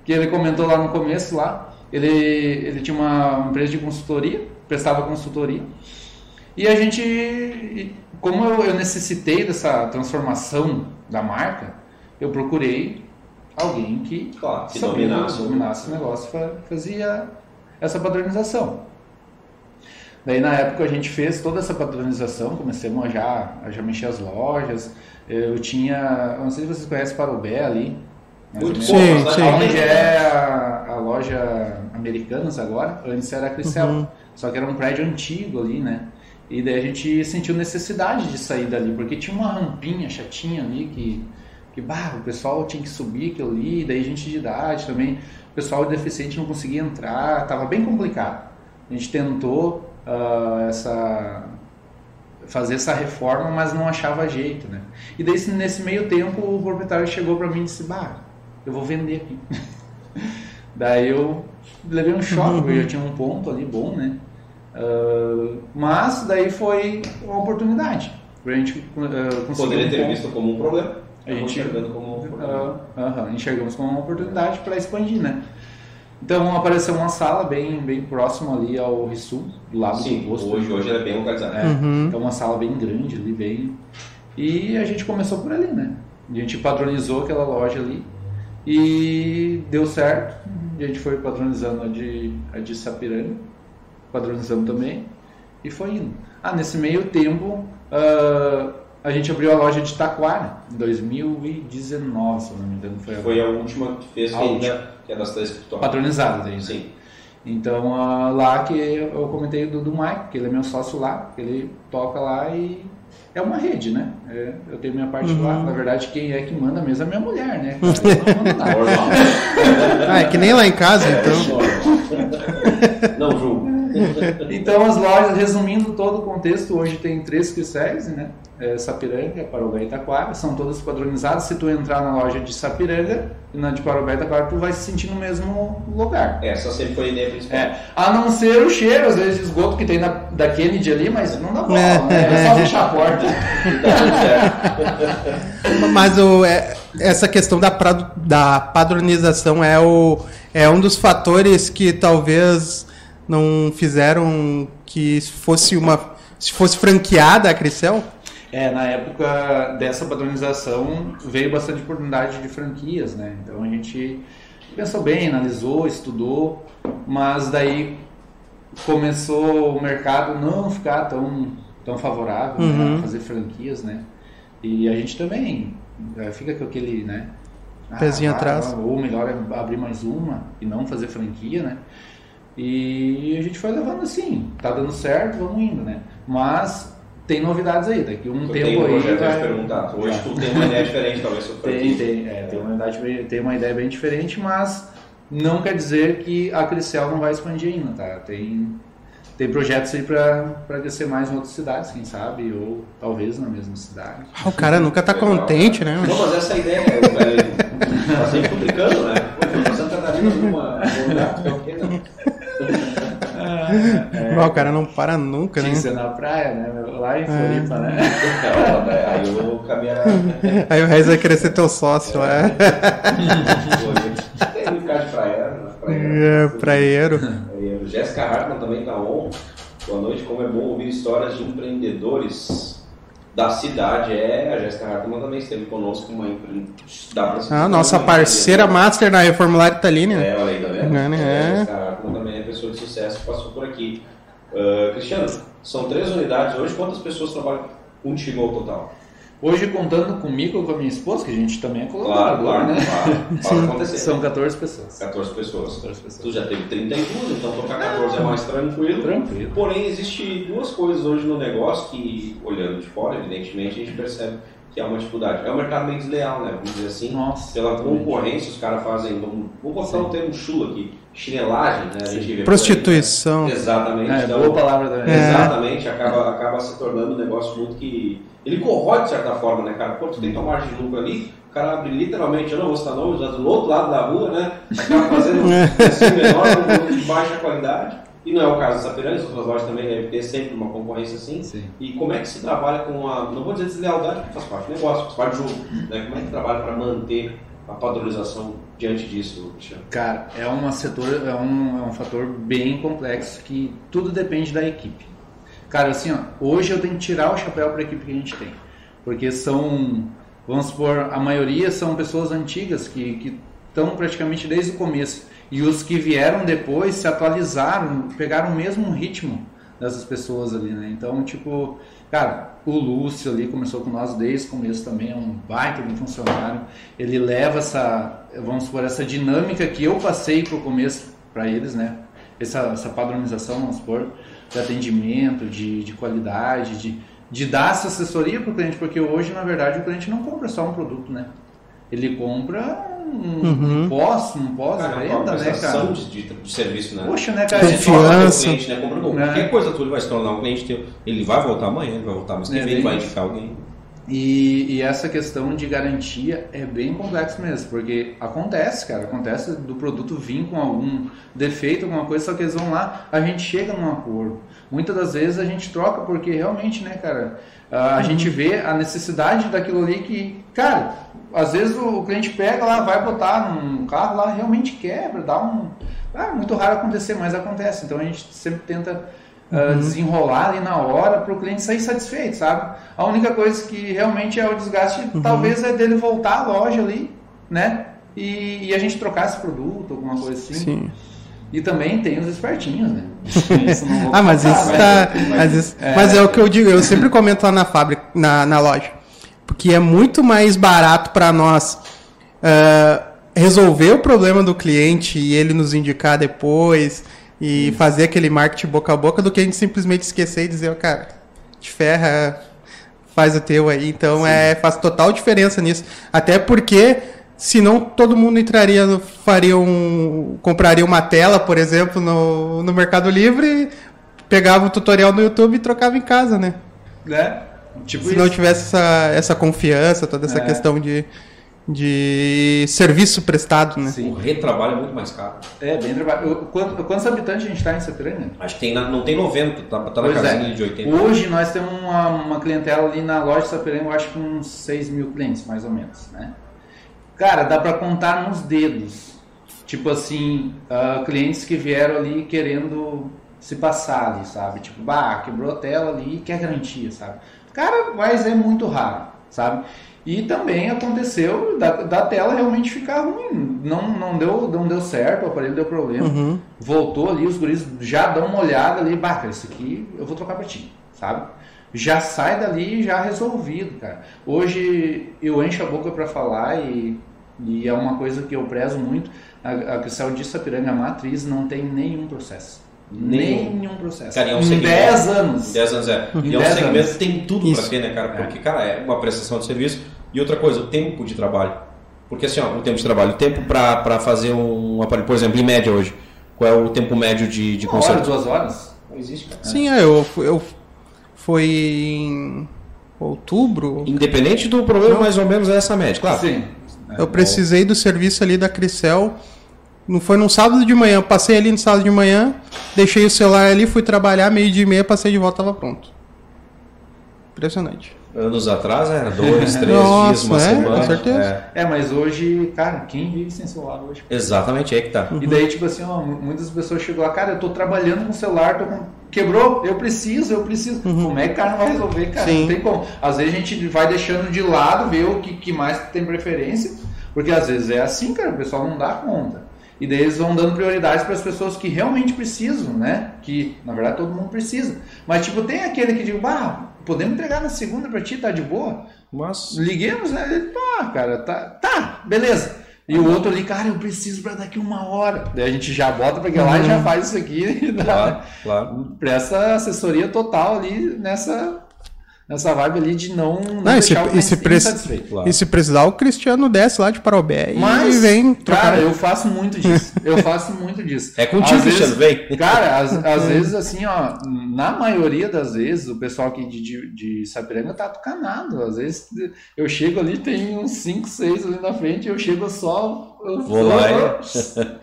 S4: que ele comentou lá no começo lá. Ele, ele tinha uma empresa de consultoria, prestava consultoria. E a gente, como eu, eu necessitei dessa transformação da marca, eu procurei alguém que
S5: Claro, que
S4: sabia,
S5: dominasse.
S4: dominasse o negócio, fa- fazia essa padronização. Daí na época a gente fez toda essa padronização, começamos a já, a já mexer as lojas. Eu tinha, eu não sei se vocês conhecem Parobé ali.
S5: Muito
S4: menos.
S1: Sim,
S5: bom, mas
S1: sim.
S4: Onde é a, a loja Americanas agora, antes era a Cricel.
S1: Uhum.
S4: Só que era um prédio antigo ali, né? E daí a gente sentiu necessidade de sair dali, porque tinha uma rampinha chatinha ali que, que bah, o pessoal tinha que subir aquilo ali, daí gente de idade também, o pessoal deficiente não conseguia entrar, tava bem complicado. A gente tentou ah, essa fazer essa reforma, mas não achava jeito, né? E daí nesse meio tempo o proprietário chegou para mim e disse: "Bah, eu vou vender aqui". daí eu levei um choque, porque eu já tinha um ponto ali bom, né? Ah, mas daí foi uma oportunidade pra gente uh,
S5: Poderia
S4: um
S5: ter
S4: ponto.
S5: visto como um problema.
S4: A gente-
S5: enxergando como um problema.
S4: Ah, aham, enxergamos como uma oportunidade para expandir, né? Então apareceu uma sala bem, bem próxima ali ao Rissul, do lado
S5: Sim,
S4: do posto.
S5: hoje, hoje ela é bem localizada.
S4: É,
S1: Uhum.
S4: então uma sala bem grande ali, bem. E a gente começou por ali, né? A gente padronizou aquela loja ali e deu certo. A gente foi padronizando a de, a de Sapiranga, padronizamos também e foi indo. Ah, nesse meio tempo ah, a gente abriu a loja de Taquara em 2019, se eu não me engano. Foi, a
S5: Foi a última que fez, que
S4: A
S5: ainda que é das três que tu toca.
S4: padronizada daí. né?
S5: Sim.
S4: Então, ah, lá que eu comentei do, do Mike, que ele é meu sócio lá, que ele toca lá e é uma rede, né? É, eu tenho minha parte lá. Na verdade, quem é que manda mesmo é minha mulher, né? cara? Eu não mando nada.
S5: Normal.
S1: Ah, é que nem lá em casa,
S5: É,
S1: então.
S5: normal. Não julgo.
S4: Então, as lojas, resumindo todo o contexto, hoje tem três cristais, né? É, Sapiranga, Parobé e Itaquara, são todas padronizadas. Se tu entrar na loja de Sapiranga e na de Parobé e Itaquara, tu vai se sentir no mesmo lugar.
S5: Essa sempre foi a ideia principal.
S4: É, a não ser o cheiro, às vezes, de esgoto que tem na, da Kennedy ali, mas não dá bola,
S1: É.
S4: né? É só fechar a porta.
S1: Mas o, é- essa questão da, pra- da padronização é, o, é um dos fatores que talvez não fizeram que fosse uma. Se fosse franqueada a Cricel?
S4: É, na época dessa padronização veio bastante oportunidade de franquias, né? Então a gente pensou bem, analisou, estudou, mas daí começou o mercado não ficar tão, tão favorável né,
S1: Uhum.
S4: a fazer franquias, né? E a gente também eh, fica com aquele, né? ah,
S1: Pezinho
S4: vai,
S1: atrás.
S4: Ou melhor é abrir mais uma e não fazer franquia, né? E a gente foi levando assim, tá dando certo, vamos indo, né? Mas tem novidades aí. Daqui um
S3: Tu
S4: tempo
S3: tem um
S4: aí.
S3: projeto, eu
S4: vai-
S3: perguntar. Hoje tu tem uma ideia diferente, talvez, sobre
S4: Tem, tem, é, tem, uma idade bem- tem uma ideia bem diferente, mas não quer dizer que a Crisel não vai expandir ainda, tá? Tem, tem projetos aí para crescer mais em outras cidades, quem sabe, ou talvez na mesma cidade.
S1: Ah, o cara nunca tá
S3: Legal,
S1: contente, né?
S3: Não, mas essa ideia é, é tá sempre publicando, né? Pô, Santa Catarina numa lugar, é o quê, né?
S1: Ah, o cara não para nunca, né?
S4: Tinha que ser na praia, né? Lá em Floripa, né?
S3: Né? Aí eu caminhar.
S1: Aí o resto vai querer ser teu sócio, é.
S3: Tem que ficar de praia, né?
S1: É, praieiro.
S3: praieiro. Jéssica Hartmann também tá on. Boa noite, como é bom ouvir histórias de empreendedores da cidade. É, a Jéssica Hartmann também esteve conosco, uma empre... dá pra se
S1: Ah, nossa parceira
S3: empreendedora.
S1: master na Reformulária Italina.
S3: É, olha aí, tá vendo?
S1: Né,
S3: É,
S1: é.
S3: É pessoa de sucesso que passou por aqui. Ah, Cristiano, são três unidades hoje. Quantas pessoas trabalham contigo ao total?
S4: Hoje, contando comigo e com a minha esposa, que a gente também é
S3: Claro,
S4: colaborador,
S3: claro,
S4: né?
S3: claro. Acontecer.
S4: São 14 pessoas.
S3: 14 pessoas.
S4: 14 pessoas.
S3: Tu já teve 32, então tocar 14 é mais tranquilo.
S4: Tranquilo.
S3: Porém, existe duas coisas hoje no negócio que, olhando de fora, evidentemente, a gente percebe que há uma dificuldade. É um mercado meio desleal, né? Vamos dizer assim.
S4: Nossa.
S3: Pela concorrência, os caras fazem, vamos, vou botar um termo chulo aqui, chinelagem, né? A gente vê
S1: Prostituição.
S3: né? Exatamente.
S4: É,
S3: Então,
S4: boa palavra também.
S1: É.
S3: Exatamente, acaba, acaba se tornando um negócio muito que. Ele corrói de certa forma, né, cara? Pô, tu tem tua margem de lucro ali, o cara abre literalmente, eu não vou citar nomes, mas do outro lado da rua, né? Acaba fazendo um preço menor, um produto de baixa qualidade. E não é o caso da Sapiranga, as outras lojas também devem ter sempre uma concorrência assim.
S4: Sim.
S3: E como é que se trabalha com a. Não vou dizer deslealdade, porque faz parte do negócio, faz parte do jogo. Né? Como é que trabalha para manter a padronização diante disso?
S4: Cara, é um setor, é um, é um fator bem complexo que tudo depende da equipe. Cara, assim, ó, hoje eu tenho que tirar o chapéu para a equipe que a gente tem, porque são, vamos supor, a maioria são pessoas antigas que estão praticamente desde o começo e os que vieram depois se atualizaram, pegaram o mesmo ritmo dessas pessoas ali, né? Então, tipo, cara, o Lúcio ali começou com nós desde o começo também, é um baita de funcionário. Ele leva essa, vamos supor, essa dinâmica que eu passei pro começo para eles, né? Essa, essa padronização, vamos supor, de atendimento, de, de qualidade, de, de dar essa assessoria pro cliente, porque hoje, na verdade, o cliente não compra só um produto, né? Ele compra um
S1: Uhum.
S4: pós, um
S3: Cara, uma
S4: pós-venda, né, cara?
S3: de, de, de serviço, né?
S4: Poxa, né, cara?
S3: Cara,
S1: Confiança.
S3: cliente, né? Compra
S4: É.
S3: qualquer coisa tu ele vai se tornar um cliente teu. Ele vai voltar amanhã, ele vai voltar mais que
S4: É,
S3: vem, vai indicar alguém.
S4: E, e essa questão de garantia é bem complexo mesmo, porque acontece, cara, acontece do produto vir com algum defeito, alguma coisa, só que eles vão lá, a gente chega num acordo. Muitas das vezes a gente troca porque realmente, né, cara, a gente vê a necessidade daquilo ali que, cara, às vezes o cliente pega lá, vai botar num carro lá, realmente quebra, dá um. Ah, muito raro acontecer, mas acontece. Então a gente sempre tenta ah, desenrolar ali na hora para o cliente sair satisfeito, sabe? A única coisa que realmente é o desgaste, talvez é dele voltar à loja ali, né? E, e a gente trocar esse produto, alguma coisa assim.
S1: Sim.
S4: E também tem os espertinhos, né?
S1: Ah, mas
S4: contar,
S1: isso tá. Mas, isso- mas é o que eu digo, eu sempre comento lá na fábrica, na, na loja. Porque é muito mais barato para nós ah, resolver o problema do cliente e ele nos indicar depois e fazer aquele marketing boca a boca do que a gente simplesmente esquecer e dizer, ó, cara, te ferra, faz o teu aí. Então é, faz total diferença nisso. Até porque senão todo mundo entraria, faria um. compraria uma tela, por exemplo, no, no Mercado Livre, pegava o tutorial no YouTube e trocava em casa, né?
S4: Né? Tipo
S1: Se não
S4: isso.
S1: tivesse essa, essa confiança, toda essa
S4: É.
S1: questão de, de serviço prestado, né?
S4: Sim.
S3: O retrabalho é muito mais caro.
S4: É, bem trabalho. Quanto- Quantos habitantes a gente está em Sapiranga?
S3: Acho que tem na- não tem 90, tá, tá na
S4: Pois
S3: casinha
S4: é.
S3: de 80.
S4: Hoje nós temos uma, uma clientela ali na loja de Sapiranga, eu acho que uns 6 mil clientes, mais ou menos, né? Cara, dá para contar nos dedos. Tipo assim, ah, clientes que vieram ali querendo se passar ali, sabe? Tipo, bah, quebrou a tela ali e quer garantia, sabe? Cara, mas é muito raro, sabe? E também aconteceu da, da tela realmente ficar ruim. Não, não, deu, não deu certo, o aparelho deu problema
S1: Uhum.
S4: voltou ali, os guris já dão uma olhada ali, bah, esse aqui eu vou trocar pra ti, sabe? Já sai dali já resolvido, cara. Hoje eu encho a boca pra falar e, e é uma coisa que eu prezo muito. A, a Cristal de Sapiranga Matriz não tem nenhum processo.
S3: Nenhum.
S4: Nenhum processo.
S3: Cara, é um
S4: em
S3: segmento-
S4: 10 anos.
S3: 10 anos é.
S4: Em
S3: E é um
S4: 10
S3: segmento que tem tudo
S1: Isso.
S3: pra ter, né, cara? Porque, cara, é uma prestação de serviço. E outra coisa, o tempo de trabalho. Porque assim, ó, o tempo de trabalho, o tempo pra fazer um aparelho, por exemplo, em média hoje, qual é o tempo médio de, de
S4: Uma hora, duas horas.
S3: Não existe, cara.
S1: Sim, é, eu, fui- eu foi em outubro.
S3: Independente do problema, mais ou menos é essa média, claro.
S4: Sim.
S1: Eu precisei do serviço ali da Cricel. Não foi num sábado de manhã. Passei ali no sábado de manhã, deixei o celular ali, fui trabalhar, meio dia e meia, passei de volta, tava pronto. Impressionante.
S3: Anos atrás era dois, três
S1: Nossa,
S3: dias, uma
S1: é,
S3: semana.
S1: com certeza.
S3: É.
S4: É, mas hoje, cara, quem vive sem celular hoje?
S3: Exatamente, é que tá.
S4: E daí, tipo assim, ó, mu- muitas pessoas chegam lá, cara, eu tô trabalhando com o celular, tô com... quebrou, eu preciso, eu preciso. Como é que o cara não vai resolver, cara?
S1: Sim.
S4: Não tem como. Às vezes a gente vai deixando de lado, ver o que, que mais tem preferência, porque às vezes é assim, cara, o pessoal não dá conta. E daí eles vão dando prioridades para as pessoas que realmente precisam, né? Que, na verdade, todo mundo precisa. Mas, tipo, tem aquele que diz, bah, podemos entregar na segunda pra ti, tá de boa?
S3: Mas.
S4: Liguemos, né? Ele, tá, cara, tá, tá, beleza. E o outro ali, cara, eu preciso pra daqui uma hora. Daí a gente já bota pra lá e já faz isso aqui
S3: Claro, claro.
S4: presta assessoria total ali nessa, nessa vibe ali de não, não,
S1: Não, e se-
S4: deixar o
S1: e
S4: cliente
S1: se
S4: insatisfeito.
S3: claro.
S1: E se precisar, o Cristiano desce lá de Parobé e
S4: Mas,
S1: vem trocar.
S4: cara, eu faço muito disso. Eu faço muito disso.
S3: É contigo,
S4: Às vezes-
S3: Cristiano, vem.
S4: Cara, às, às vezes, assim, ó, na maioria das vezes, o pessoal aqui de, de, de Sapiranga tá tucanado. Às vezes eu chego ali, tem uns 5, 6 ali na frente, eu chego só. Eu,
S3: Vou lá
S4: eu-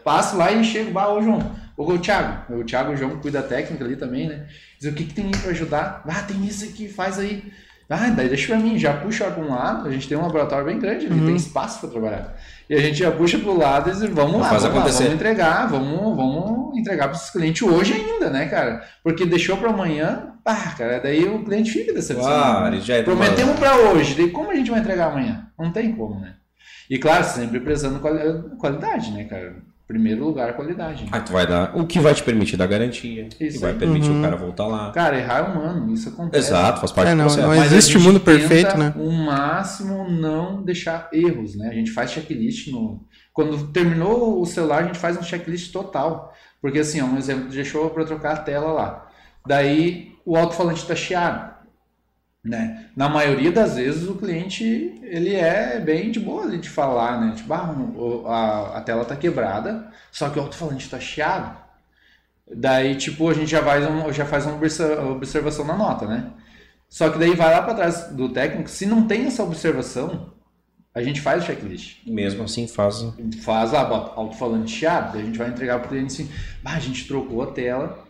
S4: Passo lá e chego, bah, ô João. Ô, Thiago. O Thiago, o João, que cuida da técnica ali também, né? Diz o que, que tem aí pra ajudar? Ah, tem isso aqui, faz aí. Ah, daí deixa pra mim, já puxa para um lado, a gente tem um laboratório bem grande, ali, tem espaço para trabalhar. E a gente já puxa pro lado e diz, vamos lá,
S3: Faz
S4: vamos, lá, vamos entregar, vamos, vamos entregar para os clientes hoje ainda, né, cara? Porque deixou para amanhã, pá, cara, daí o cliente fica decepcionado.
S3: Ah,
S4: né?
S3: já é
S4: Prometemos para hoje, daí como a gente vai entregar amanhã? Não tem como, né? E claro, sempre prezando quali- qualidade, né, cara? Primeiro lugar, qualidade. né?
S3: Ah, tu vai dar. O que vai te permitir dar garantia. que
S4: Isso
S3: vai
S4: aí.
S3: permitir
S1: Uhum.
S3: o cara voltar lá.
S4: Cara, errar é humano, isso acontece.
S3: Exato, faz parte
S1: É,
S3: do
S1: não,
S3: processo.
S1: não
S4: Mas a
S1: existe mundo perfeito, né?
S4: O máximo não deixar erros, né? A gente faz checklist no. Quando terminou o celular, a gente faz um checklist total. Porque assim, ó, um exemplo, deixou para trocar a tela lá. Daí o alto-falante tá chiado. Né? Na maioria das vezes o cliente ele é bem de boa de falar, né? Tipo, ah, a, a tela tá quebrada, só que o alto-falante tá chiado. Daí, tipo, a gente já faz, um, já faz uma observa- observação na nota, né? Só que daí vai lá para trás do técnico, se não tem essa observação, a gente faz o checklist.
S3: Mesmo assim, faz.
S4: Faz bota alto-falante chiado, daí a gente vai entregar pro cliente assim, ah, a gente trocou a tela,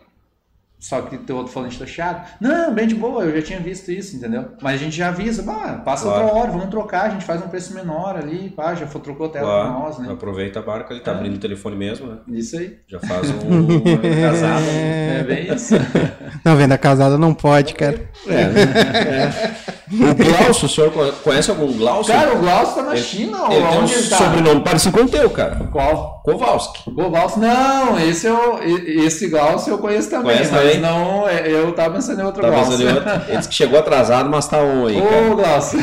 S4: só que teu alto-falante tá chiado. Não, bem de boa, eu já tinha visto isso, entendeu? Mas a gente já avisa, bah, passa
S3: Claro.
S4: outra hora, vamos trocar, a gente faz um preço menor ali, pá, já foi, trocou a tela
S3: Claro,
S4: pra nós, né?
S3: aproveita a barca, ele tá
S4: É.
S3: abrindo o telefone mesmo, né?
S4: Isso aí.
S3: Já faz um casado. né?
S4: É bem isso.
S1: Não, venda casada não pode, cara.
S3: É, né? O Glaucio, o senhor conhece algum Glaucio?
S4: Cara, o Glaucio tá na
S3: Ele-
S4: China,
S3: ele tem um
S4: onde ele tá?
S3: sobrenome parecido com o teu, cara.
S4: Qual?
S3: Kowalski.
S4: Glaucio, não, esse, eu, esse Glaucio eu conheço também,
S3: Conhece
S4: mas
S3: também?
S4: não, é, eu tava pensando em outro
S3: Tá
S4: Glaucio.
S3: fazendo outro. Ele disse que chegou atrasado, mas tá on aí, cara.
S4: Ô, Glaucio.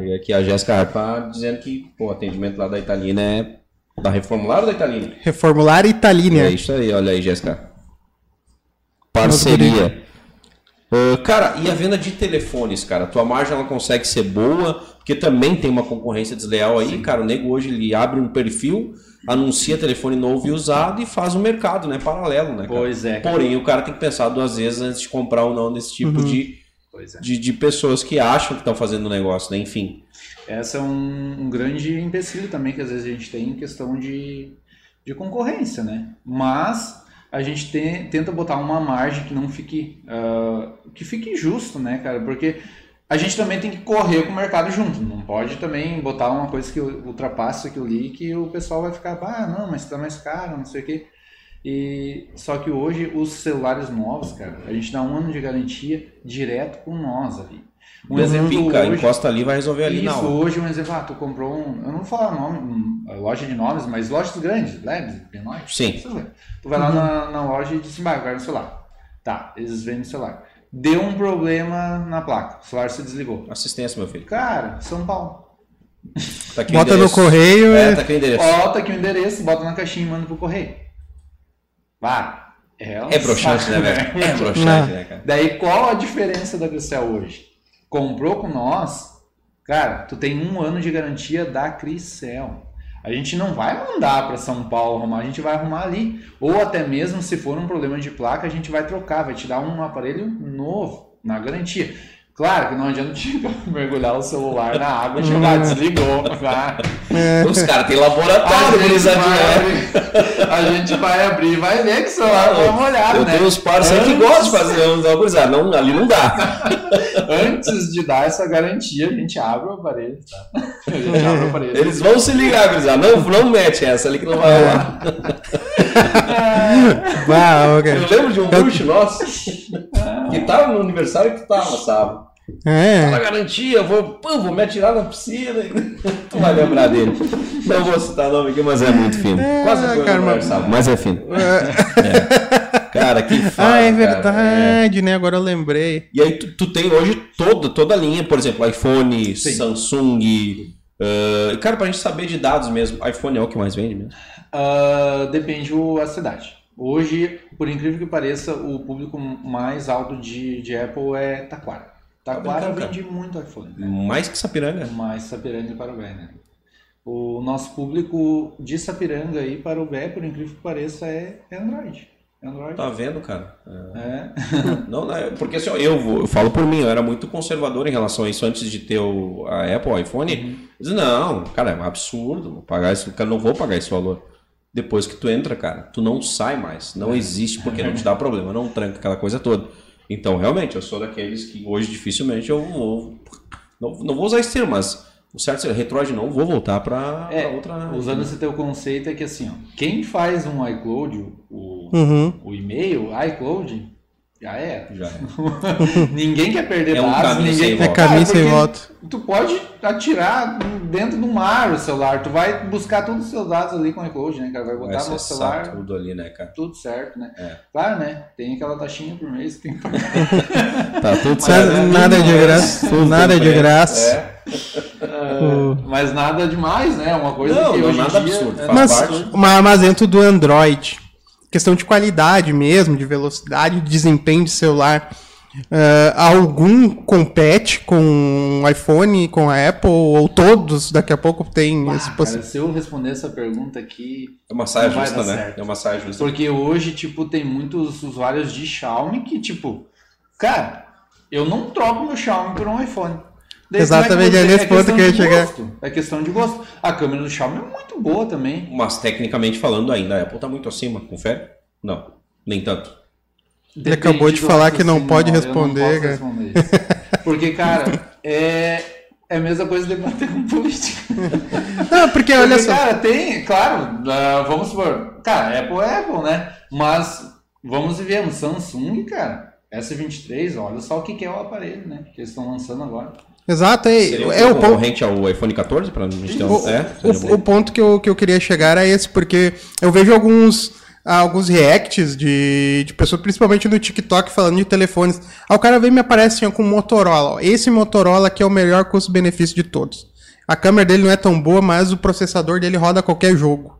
S3: E aqui a Jéssica Harpa dizendo que pô, o atendimento lá da Italina é da reformular ou da Italina?
S1: Reformular Italínia.
S3: É isso aí, olha aí, Jéssica. Parceria. Ah, cara, e a venda de telefones, cara? Tua margem ela consegue ser boa? Porque também tem uma concorrência desleal aí, cara. O nego hoje ele abre um perfil, anuncia telefone novo e usado e faz um mercado, né? Paralelo, né? Cara?
S4: Pois é. cara.
S3: Porém, o cara tem que pensar duas vezes antes de comprar ou não desse tipo de,
S4: Pois é.
S3: de, de pessoas que acham que estão fazendo o negócio, né? Enfim.
S4: Essa é um, um grande empecilho também que às vezes a gente tem em questão de, de concorrência, né? Mas a gente tenta botar uma margem que não fique ah, que fique justo, né, cara? Porque a gente também tem que correr com o mercado junto. Não pode também botar uma coisa que ultrapasse aquilo ali que o pessoal vai ficar, ah, não, mas tá mais caro, não sei o quê. E só que hoje os celulares novos, cara, a gente dá um ano de garantia direto com nós ali. Um exemplo hoje,
S3: encosta ali vai resolver ali
S4: isso,
S3: hora.
S4: hoje um exemplo, ah, tu comprou um, eu não vou falar nome, um, loja de nomes, mas lojas grandes, Labs, P9,
S3: Sim.
S4: tu vai lá na, na loja e diz assim, vai, guarda o celular. Tá, eles vendem o celular. Deu um problema na placa, o celular se desligou.
S3: Assistência, meu filho.
S4: Cara, São Paulo.
S3: Tá aqui o
S1: Bota no correio
S3: É,
S1: e
S3: tá aqui o endereço.
S4: Bota aqui o endereço, bota na caixinha e manda pro correio. Vá. É, um
S3: É broxante,
S4: saco,
S3: né, velho? É broxante, né, cara?
S4: Daí qual a diferença da Cristel hoje? Comprou com nós, cara, tu tem um ano de garantia da Cristel. A gente não vai mandar para São Paulo arrumar, a gente vai arrumar ali. Ou até mesmo se for um problema de placa, a gente vai trocar, vai te dar um aparelho novo, na garantia. Claro que não adianta mergulhar o celular na água e chegar, desligou. Tá?
S3: Os caras têm
S4: A
S3: laboratório,
S4: gente, vai abrir, a gente vai abrir e vai ver que o celular foi molhado,
S3: Eu
S4: né?
S3: tenho uns parceiros que
S4: Antes-
S3: gostam de fazer uns gurizada. Não, ali não dá.
S4: Antes de dar essa garantia, a gente abre o aparelho, tá? A gente abre o aparelho.
S3: Eles vão se ligar, gurizada. Não, não mete essa ali que não vai
S4: É.
S3: rolar.
S1: Bah, ok.
S3: Eu lembro de um bruxo nosso que tava no aniversário que tu tava, sabe?
S1: É.
S3: Na garantia, eu vou, pô, vou me atirar na piscina. tu vai lembrar dele. Não vou citar nome aqui, mas é muito fino. Quase foi
S1: cara, mas-
S3: aniversário, mas é fino. É. Cara, que foda,
S1: Ah, é verdade, né? Agora eu lembrei.
S3: E aí tu, tu tem hoje toda, toda a linha, por exemplo, iPhone,
S4: Sim.
S3: Samsung. ah, e cara, pra gente saber de dados mesmo, iPhone é o que mais vende mesmo.
S4: Ah, depende da cidade. Hoje, por incrível que pareça, o público mais alto de, de Apple é Taquara. Taquara
S3: brincando, cara.
S4: vende muito iPhone. né?
S3: Mais que Sapiranga.
S4: Mais Sapiranga e Parobé, né? O nosso público de Sapiranga e Parobé, por incrível que pareça, é é Android. É Android.
S3: Tá vendo, cara?
S4: É.
S3: Não, não, é- porque assim, eu, vou- eu falo por mim, eu era muito conservador em relação a isso antes de ter o, a Apple, o iPhone. Eu disse, não, cara, é um absurdo, pagar isso, cara, não vou pagar esse valor. Depois que tu entra, cara, tu não sai mais, não existe porque não te dá problema, não tranca aquela coisa toda. Então, realmente, eu sou daqueles que hoje dificilmente eu vou. Não, não vou usar esse termo, mas o certo é Retroid não vou voltar pra,
S4: É,
S3: outra.
S4: Usando esse teu conceito é que assim, ó, quem faz um iCloud, o,
S1: Uhum.
S4: o e-mail, iCloud, já é.
S3: Já é.
S4: ninguém quer perder
S3: É um
S4: dados,
S3: caminho
S4: ninguém
S3: sem
S1: É caminho sem volta.
S4: Tu pode atirar dentro do mar o celular, tu vai buscar todos os seus dados ali com o iCloud, né, cara? Vai botar
S3: Vai
S4: no celular,
S3: tudo ali, né, cara?
S4: tudo certo, né?
S3: É.
S4: Claro, né? Tem aquela taxinha por mês que tem que pagar.
S3: Tá tudo
S1: Nada,
S3: certo.
S1: nada de graça. Nada de graça.
S3: É.
S4: Ah, mas nada demais, né? Uma coisa
S3: Não,
S4: que
S3: não,
S4: hoje
S3: nada
S4: em dia,
S3: absurdo,
S4: é
S1: mas, mas dentro do Android, questão de qualidade mesmo, de velocidade, de desempenho de celular, ah, algum compete com o iPhone, com a Apple, ou todos daqui a pouco tem esse
S4: Ah,
S1: possi-
S4: cara, se eu responder essa pergunta aqui,
S3: É uma saia justa, né?
S4: certo.
S3: É uma saia justa.
S4: Porque hoje, tipo, tem muitos usuários de Xiaomi que, tipo, cara, eu não troco meu Xiaomi por um iPhone. Daí,
S1: Exatamente, é
S4: que
S1: nesse
S4: você-
S1: ponto que eu ia chegar.
S4: gosto. É questão de gosto. A câmera do Xiaomi é muito boa também.
S3: Mas tecnicamente falando, ainda a Apple tá muito acima, confere? Não, nem tanto.
S1: Ele acabou de falar que não pode responder, cara.
S4: responder isso. Porque, cara, é, é a mesma coisa de debater com política.
S1: Não, porque olha
S4: Porque,
S1: só.
S4: cara, tem, claro, ah, vamos supor, cara, Apple é Apple, né? Mas vamos ver, um Samsung, cara, S23, olha só o que, que é o aparelho, né? Que eles estão lançando agora.
S1: Exato, é,
S3: Seria
S1: é
S3: um
S1: o ponto.
S3: concorrente ao iPhone 14 pra gente ter um...
S1: O,
S3: é,
S1: o- o ponto que eu, que eu queria chegar é esse, porque eu vejo alguns, alguns reacts de, de pessoas, principalmente no TikTok, falando de telefones. Aí o cara vem e me aparece assim, com Motorola. ó. Esse Motorola aqui é o melhor custo-benefício de todos. A câmera dele não é tão boa, mas o processador dele roda qualquer jogo.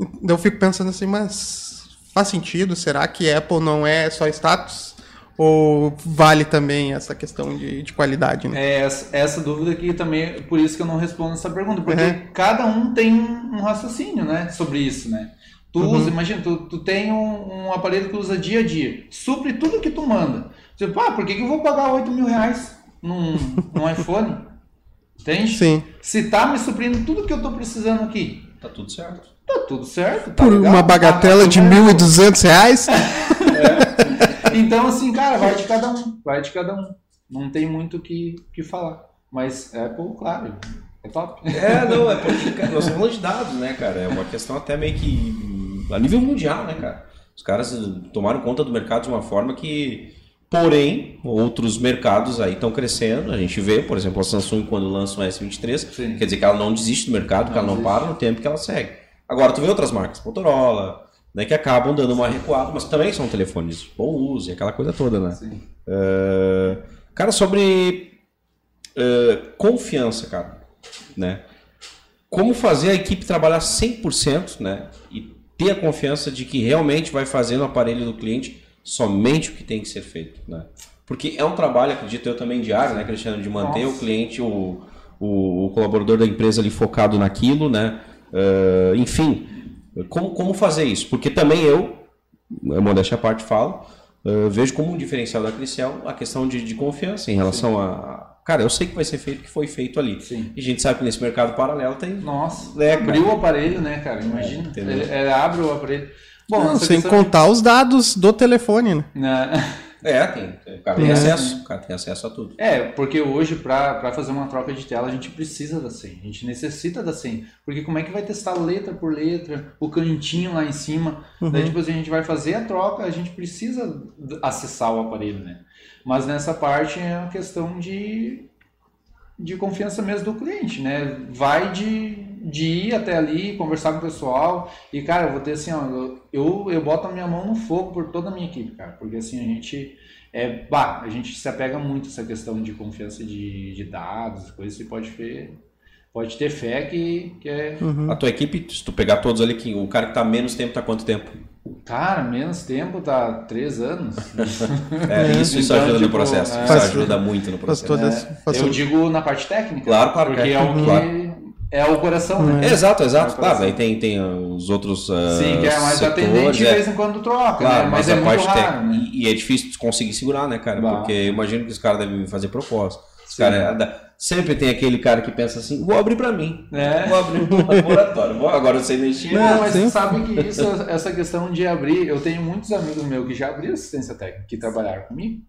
S1: Então eu fico pensando assim, mas faz sentido? Será que Apple não é só status? Ou vale também essa questão de, de qualidade, né?
S4: É essa, essa dúvida que também, por isso que eu não respondo essa pergunta, porque
S1: Uhum.
S4: cada um tem um, um raciocínio, né, sobre isso, né? Tu
S1: Uhum.
S4: usa, imagina, tu, tu tem um, um aparelho que usa dia a dia, supre tudo que tu manda. Tipo, ah, por que, que eu vou pagar 8 mil reais num, num iPhone? Entende?
S1: Sim.
S4: Se tá me suprindo tudo que eu tô precisando aqui,
S3: Tá tudo certo.
S4: tá tudo certo. Tá
S1: Por
S4: legal,
S1: uma bagatela
S4: tá
S1: de R$
S4: certo.
S1: 1.200 reais?
S4: Então, assim, cara, vai de cada um. Vai de cada um. Não tem muito o que, que falar. Mas Apple, claro, é top.
S3: É, não, é porque cara, nós estamos falando de dados, né, cara? É uma questão até meio que a nível mundial, né, cara? Os caras eh, tomaram conta do mercado de uma forma que, porém, outros mercados aí estão crescendo. A gente vê, por exemplo, a Samsung quando lança um S23,
S4: Sim.
S3: quer dizer que ela não desiste do mercado, que ela não
S4: desiste.
S3: para no tempo que ela segue. Agora, tu vê outras marcas, Motorola, né, que acabam dando uma recuada, mas também são telefones bom uso e aquela coisa toda, né?
S4: Sim.
S3: Eh, cara, sobre eh, confiança, cara, né? Como fazer a equipe trabalhar 100%, né? E ter a confiança de que realmente vai fazer no aparelho do cliente somente o que tem que ser feito, né? Porque é um trabalho, acredito eu também diário, né, Cristiano, de manter
S4: Nossa.
S3: o cliente, o, o, o colaborador da empresa ali focado naquilo, né? Ah, enfim, como, como fazer isso? Porque também eu, a modéstia à parte falo, ah, vejo como um diferencial da Criciel a questão de, de confiança em relação a... Cara, eu sei que vai ser feito o que foi feito ali.
S4: Sim.
S3: E a gente sabe que nesse mercado paralelo tem...
S4: Nossa,
S3: É, cara.
S4: abriu o aparelho, né, cara? Imagina.
S3: entendeu?
S4: ele, ele abre o aparelho. Bom,
S1: Não, sem
S4: questão-
S1: contar os dados do telefone, né?
S4: Né?
S3: É, tem. O cara tem
S1: É.
S3: acesso. O cara tem acesso a tudo.
S4: É, porque hoje, para fazer uma troca de tela, a gente precisa da senha. A gente necessita da senha. Porque como é que vai testar letra por letra, o cantinho lá em cima? Daí, tipo assim, a gente vai fazer a troca, a gente precisa acessar o aparelho, né? Mas nessa parte é uma questão de, de confiança mesmo do cliente, né? Vai de, de ir até ali, conversar com o pessoal. E, cara, eu vou ter assim, ó, eu, eu, boto a minha mão no fogo por toda a minha equipe, cara. Porque assim, a gente. É, bah, a gente se apega muito a essa questão de confiança de, de dados, coisas, você pode ter, pode ter fé que, que é.
S1: Uhum.
S3: A tua equipe, se tu pegar todos ali, que o cara que tá menos tempo tá quanto tempo?
S4: Cara, menos tempo, tá três anos.
S3: É, isso, isso
S4: Então,
S3: ajuda no
S4: tipo,
S3: processo.
S4: é.
S3: Isso
S1: Faz-
S3: ajuda muito no
S1: Faz
S3: processo.
S1: todas.
S4: É,
S1: faz
S4: eu digo na parte técnica.
S3: Claro, claro,
S4: Porque
S3: é.
S4: é o que
S3: Claro.
S4: É o coração, né?
S3: Exato, exato.
S4: É
S3: Claro,
S4: coração.
S3: aí tem, tem os outros. uh,
S4: Sim, que é mais
S3: setores,
S4: atendente de
S3: é.
S4: vez em quando troca,
S3: Claro,
S4: né?
S3: mas,
S4: Mas, é muito raro, né?
S3: E, e é difícil conseguir segurar, né, cara?
S4: Bah.
S3: Porque eu imagino que os caras devem fazer proposta. Os
S4: Sim.
S3: cara, da- sempre tem aquele cara que pensa assim: vou abrir pra mim.
S4: É.
S3: Vou abrir um laboratório. Vou- Agora eu sei mexer.
S4: Não, mas
S1: sim.
S4: você sabe que isso, essa questão de abrir, eu tenho muitos amigos meus que já abriram assistência técnica, que trabalharam comigo.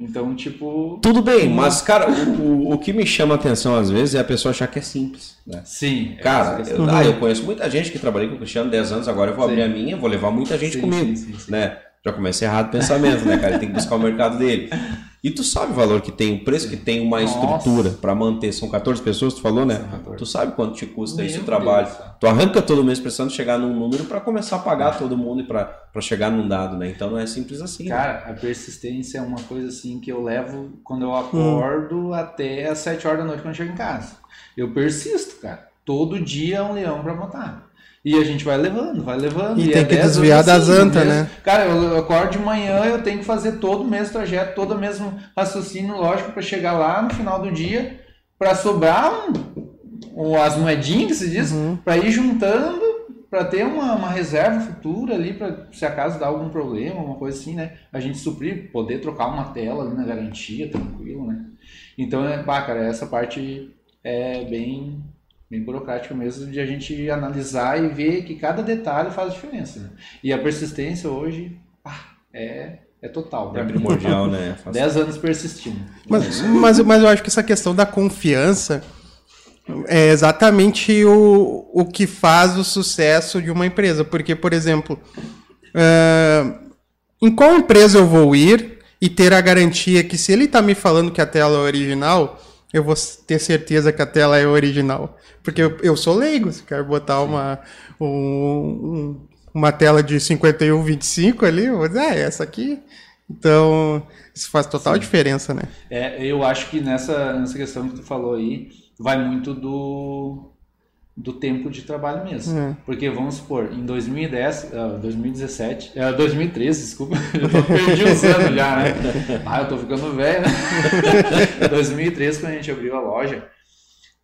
S4: Então, tipo.
S3: Tudo bem, mas, cara, o, o, que me chama a atenção às vezes é a pessoa achar que é simples. Né?
S4: Sim.
S3: Cara,
S4: essa
S3: eu, ah, eu conheço muita gente que trabalhei com o Cristiano 10 anos, agora eu vou
S4: Sim.
S3: abrir a minha, vou levar muita gente
S4: Sim,
S3: comigo.
S4: sim, sim, sim.
S3: né? Já começa errado o pensamento, né, cara? Ele tem que buscar o mercado dele. E tu sabe o valor que tem, o preço que tem uma
S4: Nossa.
S3: estrutura pra manter. São 14 pessoas, tu falou, né?
S4: São 14.
S3: Tu sabe quanto te custa esse trabalho.
S4: Deus.
S3: Tu arranca todo mês precisando chegar num número pra começar a pagar todo mundo e pra pra chegar num dado, né? Então não é simples assim. né?
S4: Cara, a persistência é uma coisa assim que eu levo quando eu acordo até as 7 horas da noite quando eu chego em casa. Eu persisto, cara. Todo dia é um leão pra matar. E a gente vai levando, vai levando.
S1: E
S4: é
S1: tem que
S4: 10
S1: desviar das
S4: assim,
S1: antas, né?
S4: Cara, eu eu acordo de manhã, eu tenho que fazer todo o mesmo trajeto, todo o mesmo raciocínio lógico pra chegar lá no final do dia, pra sobrar um, as moedinhas que se diz,
S1: Uhum.
S4: pra ir juntando, pra ter uma, uma reserva futura ali, pra se acaso dar algum problema, alguma coisa assim, né? A gente suprir, poder trocar uma tela ali na garantia, tranquilo, né? Então, é, pá, cara, essa parte é bem, bem burocrática mesmo de a gente analisar e ver que cada detalhe faz diferença, né? E a persistência hoje, pá, é, é total.
S3: É
S4: pra mim.
S3: primordial, né? Faz-
S4: 10 anos persistindo.
S1: Mas, mas, mas eu acho que essa questão da confiança é exatamente o, o que faz o sucesso de uma empresa. Porque, por exemplo, é, em qual empresa eu vou ir e ter a garantia que se ele está me falando que a tela é original, eu vou ter certeza que a tela é original. Porque eu, eu sou leigo, se quero botar uma, um- um- uma tela de 5125 ali, eu vou dizer, ah, é essa aqui. Então, isso faz total diferença, né?
S4: É, eu acho que nessa, nessa questão que tu falou aí, vai muito do, do tempo de trabalho mesmo.
S1: É.
S4: Porque vamos supor, em 2010, ah, 2017, ah, 2013, desculpa, eu tô perdi os anos já, né? Ah, eu tô ficando velho, né? 2013, quando a gente abriu a loja,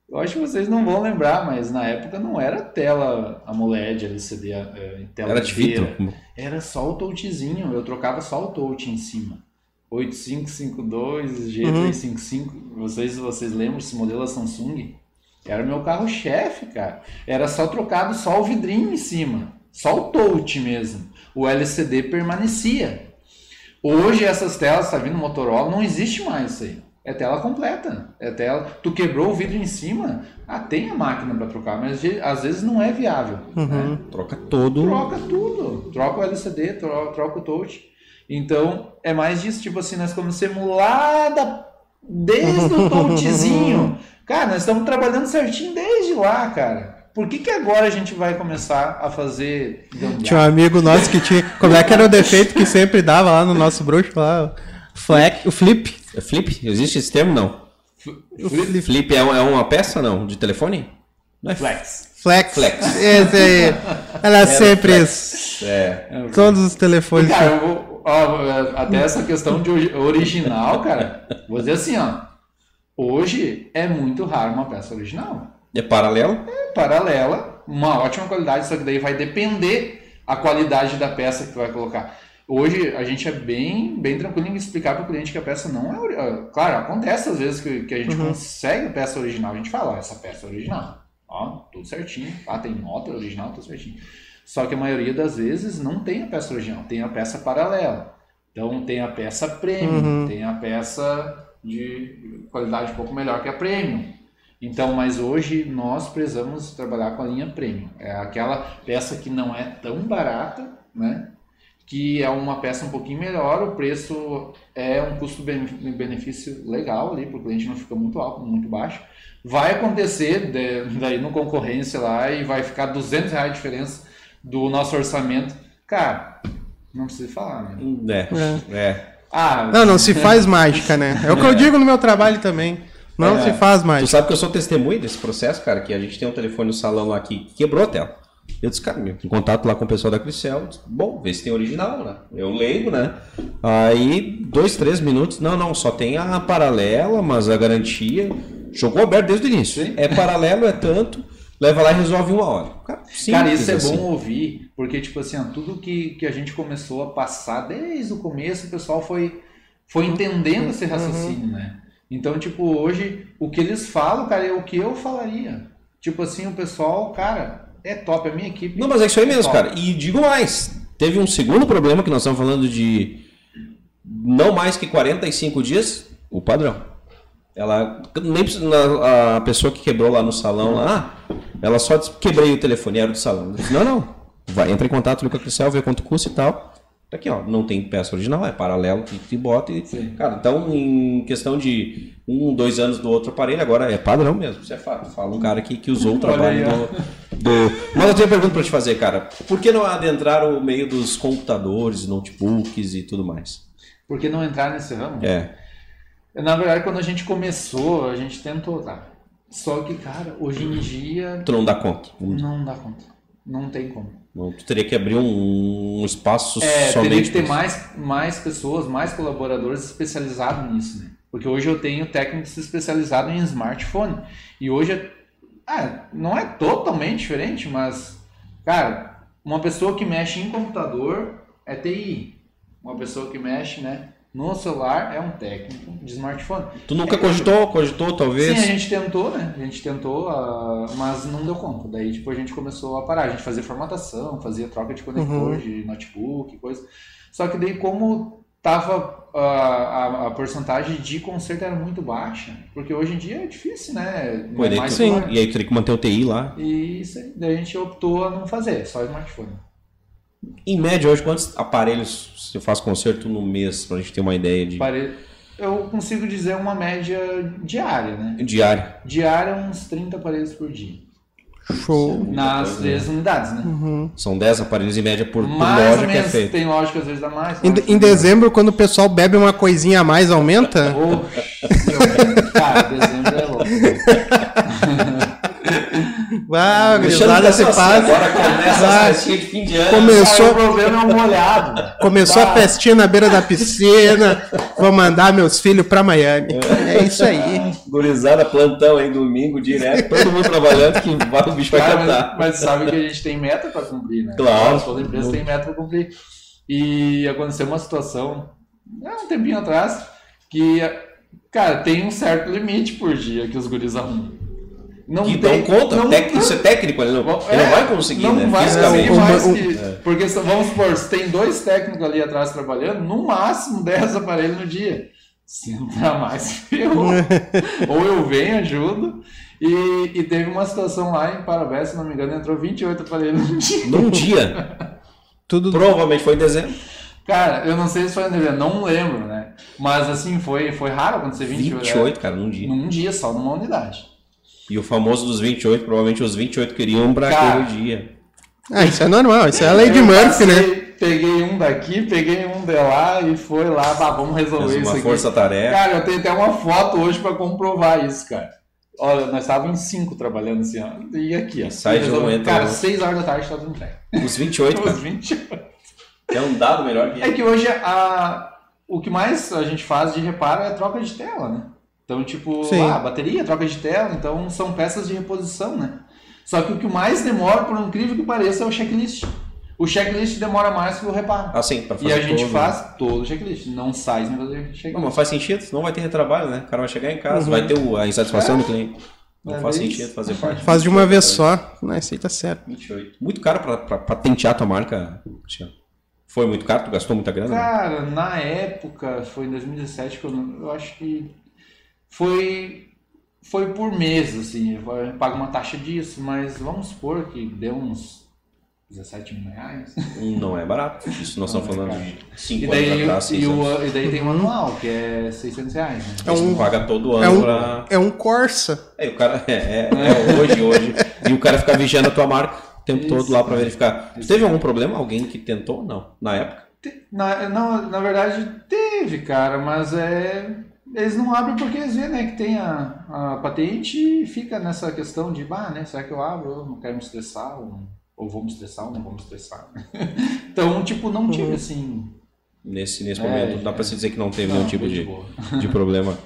S4: eu acho que vocês não vão lembrar, mas na época não era tela AMOLED, LCD, eh, tela
S3: Era de vidro.
S4: Era só o touchzinho, eu trocava só o touch em cima. 8552, G355, vocês, vocês lembram esse modelo da Samsung? Era meu carro-chefe, cara. Era só trocado só o vidrinho em cima, só o touch mesmo. O LCD permanecia. Hoje essas telas, tá vindo Motorola, não existe mais isso aí. É tela completa. É tela. Tu quebrou o vidro em cima, ah, tem a máquina para trocar, mas às vezes não é viável. né?
S3: Troca todo.
S4: Troca tudo. Troca o LCD, tro- troca o touch. Então, é mais disso. Tipo assim, nós começamos lá da... desde o touchzinho. Cara, nós estamos trabalhando certinho desde lá, cara. Por que, que agora a gente vai começar a fazer gambiarra?
S1: Tinha um amigo nosso que tinha. Como é que era o defeito que sempre dava lá no nosso bruxo lá? O Fleck, o flip.
S3: É Flip? Existe esse termo? Não.
S1: O flip.
S3: Flip é, é uma peça, não? De telefone? Não é
S4: Flex.
S1: Flex.
S3: Flex.
S1: Esse aí. Ela sempre.
S3: É.
S1: Todos os telefones.
S4: Cara, eu vou, ó, até essa questão de ori- original, cara, vou dizer assim, ó. Hoje é muito raro uma peça original.
S3: É paralelo?
S4: É paralela, uma ótima qualidade, só que daí vai depender a qualidade da peça que tu vai colocar. Hoje a gente é bem, bem tranquilo em explicar para o cliente que a peça não é. ah, Claro, acontece às vezes que, que a gente consegue a peça original, a gente fala, ó, essa peça é original. Ó, tudo certinho. Ah, tem nota original, tudo certinho. Só que a maioria das vezes não tem a peça original, tem a peça paralela. Então tem a peça premium,
S1: Uhum.
S4: tem a peça de qualidade um pouco melhor que a premium. Então, mas hoje nós precisamos trabalhar com a linha premium. É aquela peça que não é tão barata, né? Que é uma peça um pouquinho melhor, o preço é um custo-benefício legal ali, para o cliente não fica muito alto, muito baixo. Vai acontecer de- daí no concorrência lá e vai ficar 200 reais de diferença do nosso orçamento. Cara, não precisa falar, né?
S3: É. É.
S4: Ah,
S1: Não, não se faz mágica, né? É o que eu digo no meu trabalho também. Não
S3: É.
S1: se faz
S3: Tu
S1: mágica.
S3: sabe que eu sou testemunho desse processo, cara, que a gente tem um telefone no salão lá que quebrou a tela. Eu disse, cara, em contato lá com o pessoal da Cricel, disse, bom, vê se tem original, né? Eu leigo, né? Aí, dois, três minutos, não, não, só tem a paralela, mas a garantia. Jogou aberto desde o início.
S4: Sim.
S3: É paralelo, é tanto, leva lá e resolve uma hora. Cara,
S4: Cara, isso é
S3: assim.
S4: bom ouvir, porque, tipo assim, tudo que, que a gente começou a passar desde o começo, o pessoal foi, foi entendendo esse raciocínio, né? Então, tipo, hoje, o que eles falam, cara, é o que eu falaria. Tipo assim, o pessoal, cara, é top, a minha equipe.
S3: Não, mas é isso aí mesmo,
S4: top.
S3: cara. E digo mais. Teve um segundo problema que nós estamos falando de não mais que 45 dias, o padrão. Ela nem a pessoa que quebrou lá no salão lá, ela só disse, quebrei o telefone, era do salão. Disse, não, não. Vai, entra em contato no Cacrisel, vê quanto custa e tal. Tá aqui, ó, não tem peça original, é paralelo que te bota e.
S4: Sim.
S3: Cara, então em questão de um, dois anos do outro aparelho, agora é padrão mesmo, isso é fato. Fala um cara aqui que usou o trabalho do, do- Mas eu tenho uma pergunta pra te fazer, cara. Por que não adentrar o meio dos computadores, notebooks e tudo mais?
S4: Por que não entrar nesse ramo?
S3: É.
S4: Na verdade, quando a gente começou, a gente tentou, tá? Só que, cara, hoje em dia
S3: Tu não dá conta.
S4: não dá conta. Não tem como.
S3: Não, tu teria que abrir um, um espaço
S4: É,
S3: somente.
S4: teria que ter mais, mais pessoas, mais colaboradores especializados nisso, né? Porque hoje eu tenho técnicos especializados em smartphone. E hoje, é, ah, não é totalmente diferente, mas, cara, uma pessoa que mexe em computador é TI. Uma pessoa que mexe, né, no celular é um técnico de smartphone.
S3: Tu nunca cogitou, cogitou, talvez?
S4: Sim, a gente tentou, né? A gente tentou, ah, mas não deu conta. Daí, tipo, a gente começou a parar. A gente fazia formatação, fazia troca de conector
S1: Uhum.
S4: de notebook, coisa. Só que daí, como tava ah, a, a porcentagem de conserto era muito baixa, porque hoje em dia é difícil, né?
S3: Pô,
S4: Mais
S3: tu-
S4: celular.
S3: E aí tu teria que manter o TI lá.
S4: E isso aí. Daí a gente optou a não fazer, só smartphone.
S3: Em média, hoje, quantos aparelhos você faz conserto no mês, pra gente ter uma ideia de
S4: Pare... Eu consigo dizer uma média diária, né?
S3: diário?
S4: Diária, uns 30 aparelhos por dia.
S1: Show.
S4: Nas
S3: coisa,
S4: três unidades, né?
S1: Uhum.
S3: São 10 aparelhos em média por, por
S4: Mais
S3: loja
S4: ou
S3: que é feito.
S4: tem loja que às vezes dá mais.
S1: Em, em dezembro, quando o pessoal bebe uma coisinha a mais, aumenta?
S4: Oxe, meu, cara, dezembro é louco.
S1: Ah,
S3: de
S1: se
S3: assim,
S1: faz.
S3: Agora começa
S1: Vai.
S3: as festinhas de fim de ano.
S1: Começou,
S4: o problema é o molhado.
S1: começou a
S4: Tá.
S1: festinha na beira da piscina. Vou mandar meus filhos pra Miami. É isso aí.
S3: Gurizada, plantão aí, domingo, direto, todo mundo trabalhando que vai- o bicho vai
S4: Cara,
S3: cantar.
S4: mas, mas sabe que a gente tem meta para cumprir, né?
S3: Claro.
S4: Toda empresa tem meta para cumprir. E aconteceu uma situação, há um tempinho atrás, que, cara, tem um certo limite por dia que os guris arrumam. Não
S3: Que
S4: tem-
S3: dão conta,
S4: não-
S3: tec- isso é técnico, ele não, ele não
S4: É,
S3: vai conseguir,
S4: não
S3: né?
S4: vai
S3: fisicamente.
S4: conseguir
S1: É,
S4: mais que- Porque, vamos supor, se tem dois técnicos ali atrás trabalhando, no máximo 10 aparelhos no dia. Se entrar mais, ferrou. Ou eu venho, ajudo. E, e teve uma situação lá em Parabéns, se não me engano, entrou 28 aparelhos no dia.
S3: Num dia.
S1: Tudo
S3: Provavelmente foi em dezembro.
S4: Cara, eu não sei se foi em dezembro, não lembro, né? Mas assim, foi, foi raro acontecer 28.
S3: 28, cara, num
S4: é,
S3: dia.
S4: num dia só, numa unidade.
S3: E o famoso dos 28, provavelmente os 28 queriam pra
S4: Cara.
S3: aquele dia.
S1: Ah, isso é normal. Isso é a lei de Murphy, né?
S4: passei, Peguei um daqui, peguei um de lá e foi lá, bah, vamos resolver
S3: Fez
S4: isso
S3: uma
S4: aqui.
S3: força-tarefa.
S4: Cara, eu tenho até uma foto hoje pra comprovar isso, cara. Olha, nós estávamos em cinco trabalhando assim, ó. E aqui, ó.
S3: E sai de um, entra
S4: Cara,
S3: um.
S4: 6 horas da tarde estava entregue.
S3: Os 28,
S4: Os
S3: cara.
S4: 20.
S3: É um dado melhor que
S4: É que hoje a, o que mais a gente faz de reparo é troca de tela, né? Então, tipo,
S1: Sim.
S4: ah, bateria, troca de tela, então são peças de reposição, né? Só que o que mais demora, por incrível que pareça, é o checklist. O checklist demora mais que o reparo.
S3: Assim, pra fazer
S4: e a gente
S3: todo.
S4: faz todo o checklist, não sai sem fazer checklist.
S3: Não, mas faz sentido, senão vai ter retrabalho, né? O cara vai chegar em casa,
S1: Uhum.
S3: vai ter o- a insatisfação do cliente. Não
S4: É
S3: faz
S4: bem
S3: sentido
S4: isso.
S3: fazer parte.
S1: Faz de uma vez só. Não, isso aí tá certo.
S3: 28. Muito caro pra, pra patentear tua marca, Cristiano. Foi muito caro? Tu gastou muita grana? né?
S4: Cara, na época, foi em 2017 que eu, não- eu acho que foi foi por mês, assim, eu pago uma taxa disso, mas vamos supor que deu uns 17 mil reais.
S3: Não é barato. Isso nós estamos
S4: Não é
S3: falando
S4: caro.
S3: de 5
S4: E
S3: anos
S4: daí,
S3: atrás,
S4: e,
S3: 6 anos.
S4: o, e daí tem o anual, que é 600 reais, né?
S1: É
S3: Isso
S1: um-
S3: paga todo
S1: É
S3: ano
S1: um,
S3: pra...
S1: é um Corsa.
S3: É, o cara... É, é, é hoje, hoje. E o cara fica vigiando a tua marca o tempo
S4: Isso.
S3: todo lá pra verificar. Tu teve algum problema? Alguém que tentou? Não. Na época?
S4: Te- Na, não, na verdade teve, cara, mas é. Eles não abrem porque eles veem, né, que tem a, a patente e fica nessa questão de, bah, né, será que eu abro? Eu não quero me estressar, ou, ou vou me estressar, ou não vou me estressar. então, tipo, não tive assim.
S3: Nesse, nesse
S4: É,
S3: momento, dá pra se dizer que não teve
S4: não,
S3: nenhum tipo
S4: de
S3: de, de problema.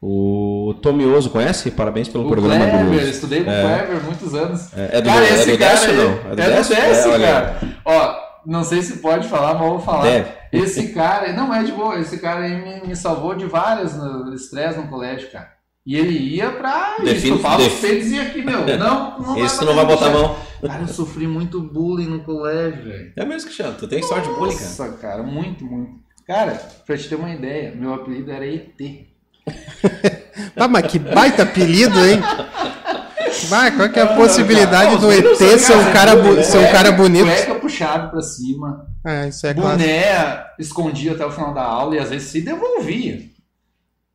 S3: O Tomioso, conhece? Parabéns pelo
S4: O
S3: programa
S4: Kleber,
S3: do...
S4: estudei com o Kleber muitos anos.
S3: É, é do,
S4: cara,
S3: é
S4: esse
S3: do
S4: cara
S3: Décio, não?
S4: É do Décio,
S3: É, olha aí.
S4: cara. Ó, não sei se pode falar, mas vou falar.
S3: Deve.
S4: Esse cara, não é de boa, esse cara aí me, me salvou de várias no- estresse no colégio, cara. E ele ia pra
S3: Define-
S4: estufar os
S3: def-
S4: e dizia aqui, meu, não, não
S3: Esse tu não vai botar a mão.
S4: Cara, eu sofri muito bullying no colégio, velho.
S3: É mesmo, Cristiano. Tu tem história de bullying, cara.
S4: Nossa, cara, muito, muito. Cara, pra te ter uma ideia, meu apelido era ET.
S1: Ah, mas que baita apelido, hein? Vai, qual que é a
S4: Ah,
S1: possibilidade
S3: cara,
S1: do ET
S3: são
S1: ser um
S3: cara
S1: bu- ser um cara bonito?
S4: Cueca puxado pra cima.
S1: Ah, isso é claro.
S4: Boné escondia até o final da aula e às vezes se devolvia.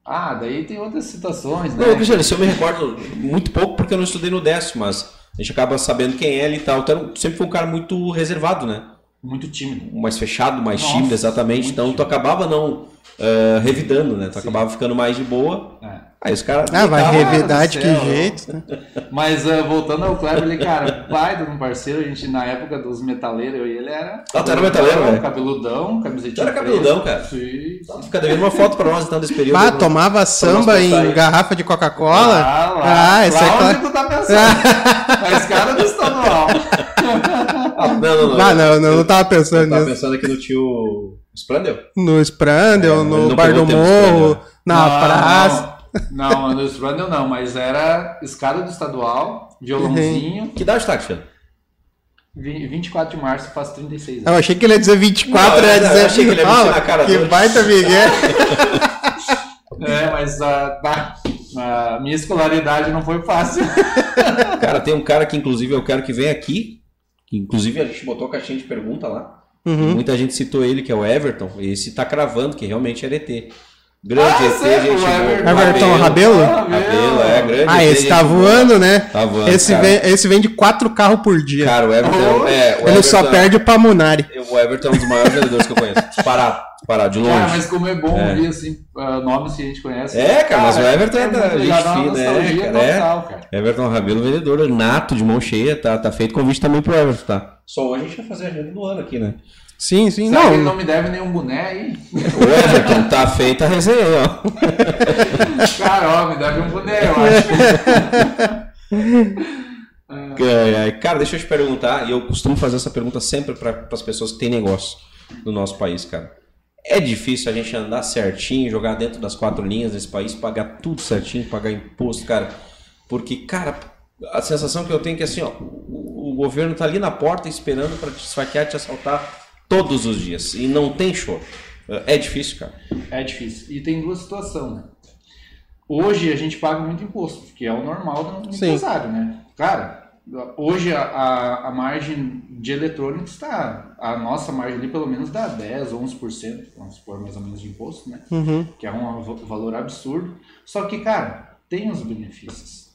S4: Ah, daí tem outras situações, né?
S3: Não, Cristiano, isso eu me recordo muito pouco porque eu não estudei no décimo, mas a gente acaba sabendo quem é ele e tal. Tu um- sempre foi um cara muito reservado, né?
S4: Muito tímido.
S3: Mais fechado, mais
S4: Nossa,
S3: tímido, exatamente. Então tu
S4: tímido.
S3: acabava não eh, revidando, né? Tu
S4: Sim.
S3: acabava ficando mais de boa.
S4: É.
S3: Aí os caras.
S1: Ah, vai
S4: Cara
S1: revidar
S4: do
S1: de que jeito? né?
S4: Mas ah, voltando ao Kleber, ele, cara, pai de um parceiro, a gente na época dos metaleiros, eu e ele era.
S3: Ah, tu era metaleiro, velho?
S4: Cabeludão, camisetinha.
S3: Tu era cabeludão, cara?
S4: Sim.
S3: Fica devendo uma foto pra nós então desse período.
S1: Ah, tomava samba em
S3: aí.
S1: garrafa de Coca-Cola?
S4: Ah, lá,
S1: Ah, esse
S4: lá
S1: é
S4: onde
S1: claro.
S4: tu tá pensando. A escada do estadual.
S3: Ah, não, não, não.
S1: Ah, não, não, não tava
S3: Eu
S1: pensando
S3: tava
S1: nisso.
S3: pensando aqui no tio Sprandel.
S1: No Sprandel,
S3: É,
S1: no Bar do Morro, na
S4: Não,
S1: praça.
S4: Não, no Sprandel não, mas era escada do estadual, violãozinho,
S3: Que idade tá, Cristiano?
S4: vi- 24 de março, faço 36 anos.
S1: Eu achei que ele ia dizer 24,
S3: Não,
S1: eu ia
S3: eu
S1: dizer.
S3: achei que ele ia mexer
S1: ah,
S3: na cara
S1: que baita Miguel.
S4: É, mas a, a, a minha escolaridade não foi fácil.
S3: Cara, tem um cara que inclusive eu quero que venha aqui. Que, inclusive a gente botou a caixinha de pergunta lá.
S1: Uhum.
S3: Muita gente citou ele, que é o Everton. E esse tá cravando que realmente era ET. Grande
S4: Ah,
S3: ET,
S4: sério?
S3: gente boa.
S4: Everton.
S1: Everton Rabelo?
S3: Rabelo, é, grande
S1: Ah, esse tá voando, né?
S3: Tá voando,
S1: Esse,
S3: cara.
S1: vem, esse vende quatro carros por dia.
S3: Cara, o Everton,
S4: Oh,
S3: é, o
S1: ele só
S3: Everton-
S1: perde pra Munari.
S3: O Everton é um dos maiores vendedores que eu conheço. Disparado, disparado, de longe.
S4: Cara, mas como é bom
S3: É.
S4: ouvir assim, ah, nomes que a gente conhece.
S3: É, cara, mas o Everton é da
S4: muito-
S3: gente fina, é,
S4: nostalgia
S3: cara, é.
S4: total, cara.
S3: Everton Rabelo, vendedor nato, de mão cheia, tá, tá feito convite também pro Everton, tá? Só hoje a gente vai fazer a agenda do ano aqui, né?
S1: Sim, sim.
S4: Será que ele
S1: Não,
S4: não me deve nenhum boné aí?
S3: O Everton, tá feita a resenha, ó.
S4: Cara, ó, me deve um boné, eu acho.
S3: Cara, deixa eu te perguntar, e eu costumo fazer essa pergunta sempre para as pessoas que têm negócio no nosso país, cara. É difícil a gente andar certinho, jogar dentro das quatro linhas desse país, pagar tudo certinho, pagar imposto, cara. Porque, cara, a sensação que eu tenho é que assim, ó, o, o governo tá ali na porta esperando para te esfaquear, te assaltar todos os dias. E não tem choro. É difícil, cara.
S4: É difícil. E tem duas situações, né? Hoje a gente paga muito imposto, que é o normal do
S1: Sim.
S4: empresário, né? Cara, hoje a, a, a margem de eletrônicos está. A nossa margem ali pelo menos dá 10, 11%, vamos supor mais ou menos de imposto, né?
S1: Uhum.
S4: Que é um va- valor absurdo. Só que, cara, tem os benefícios.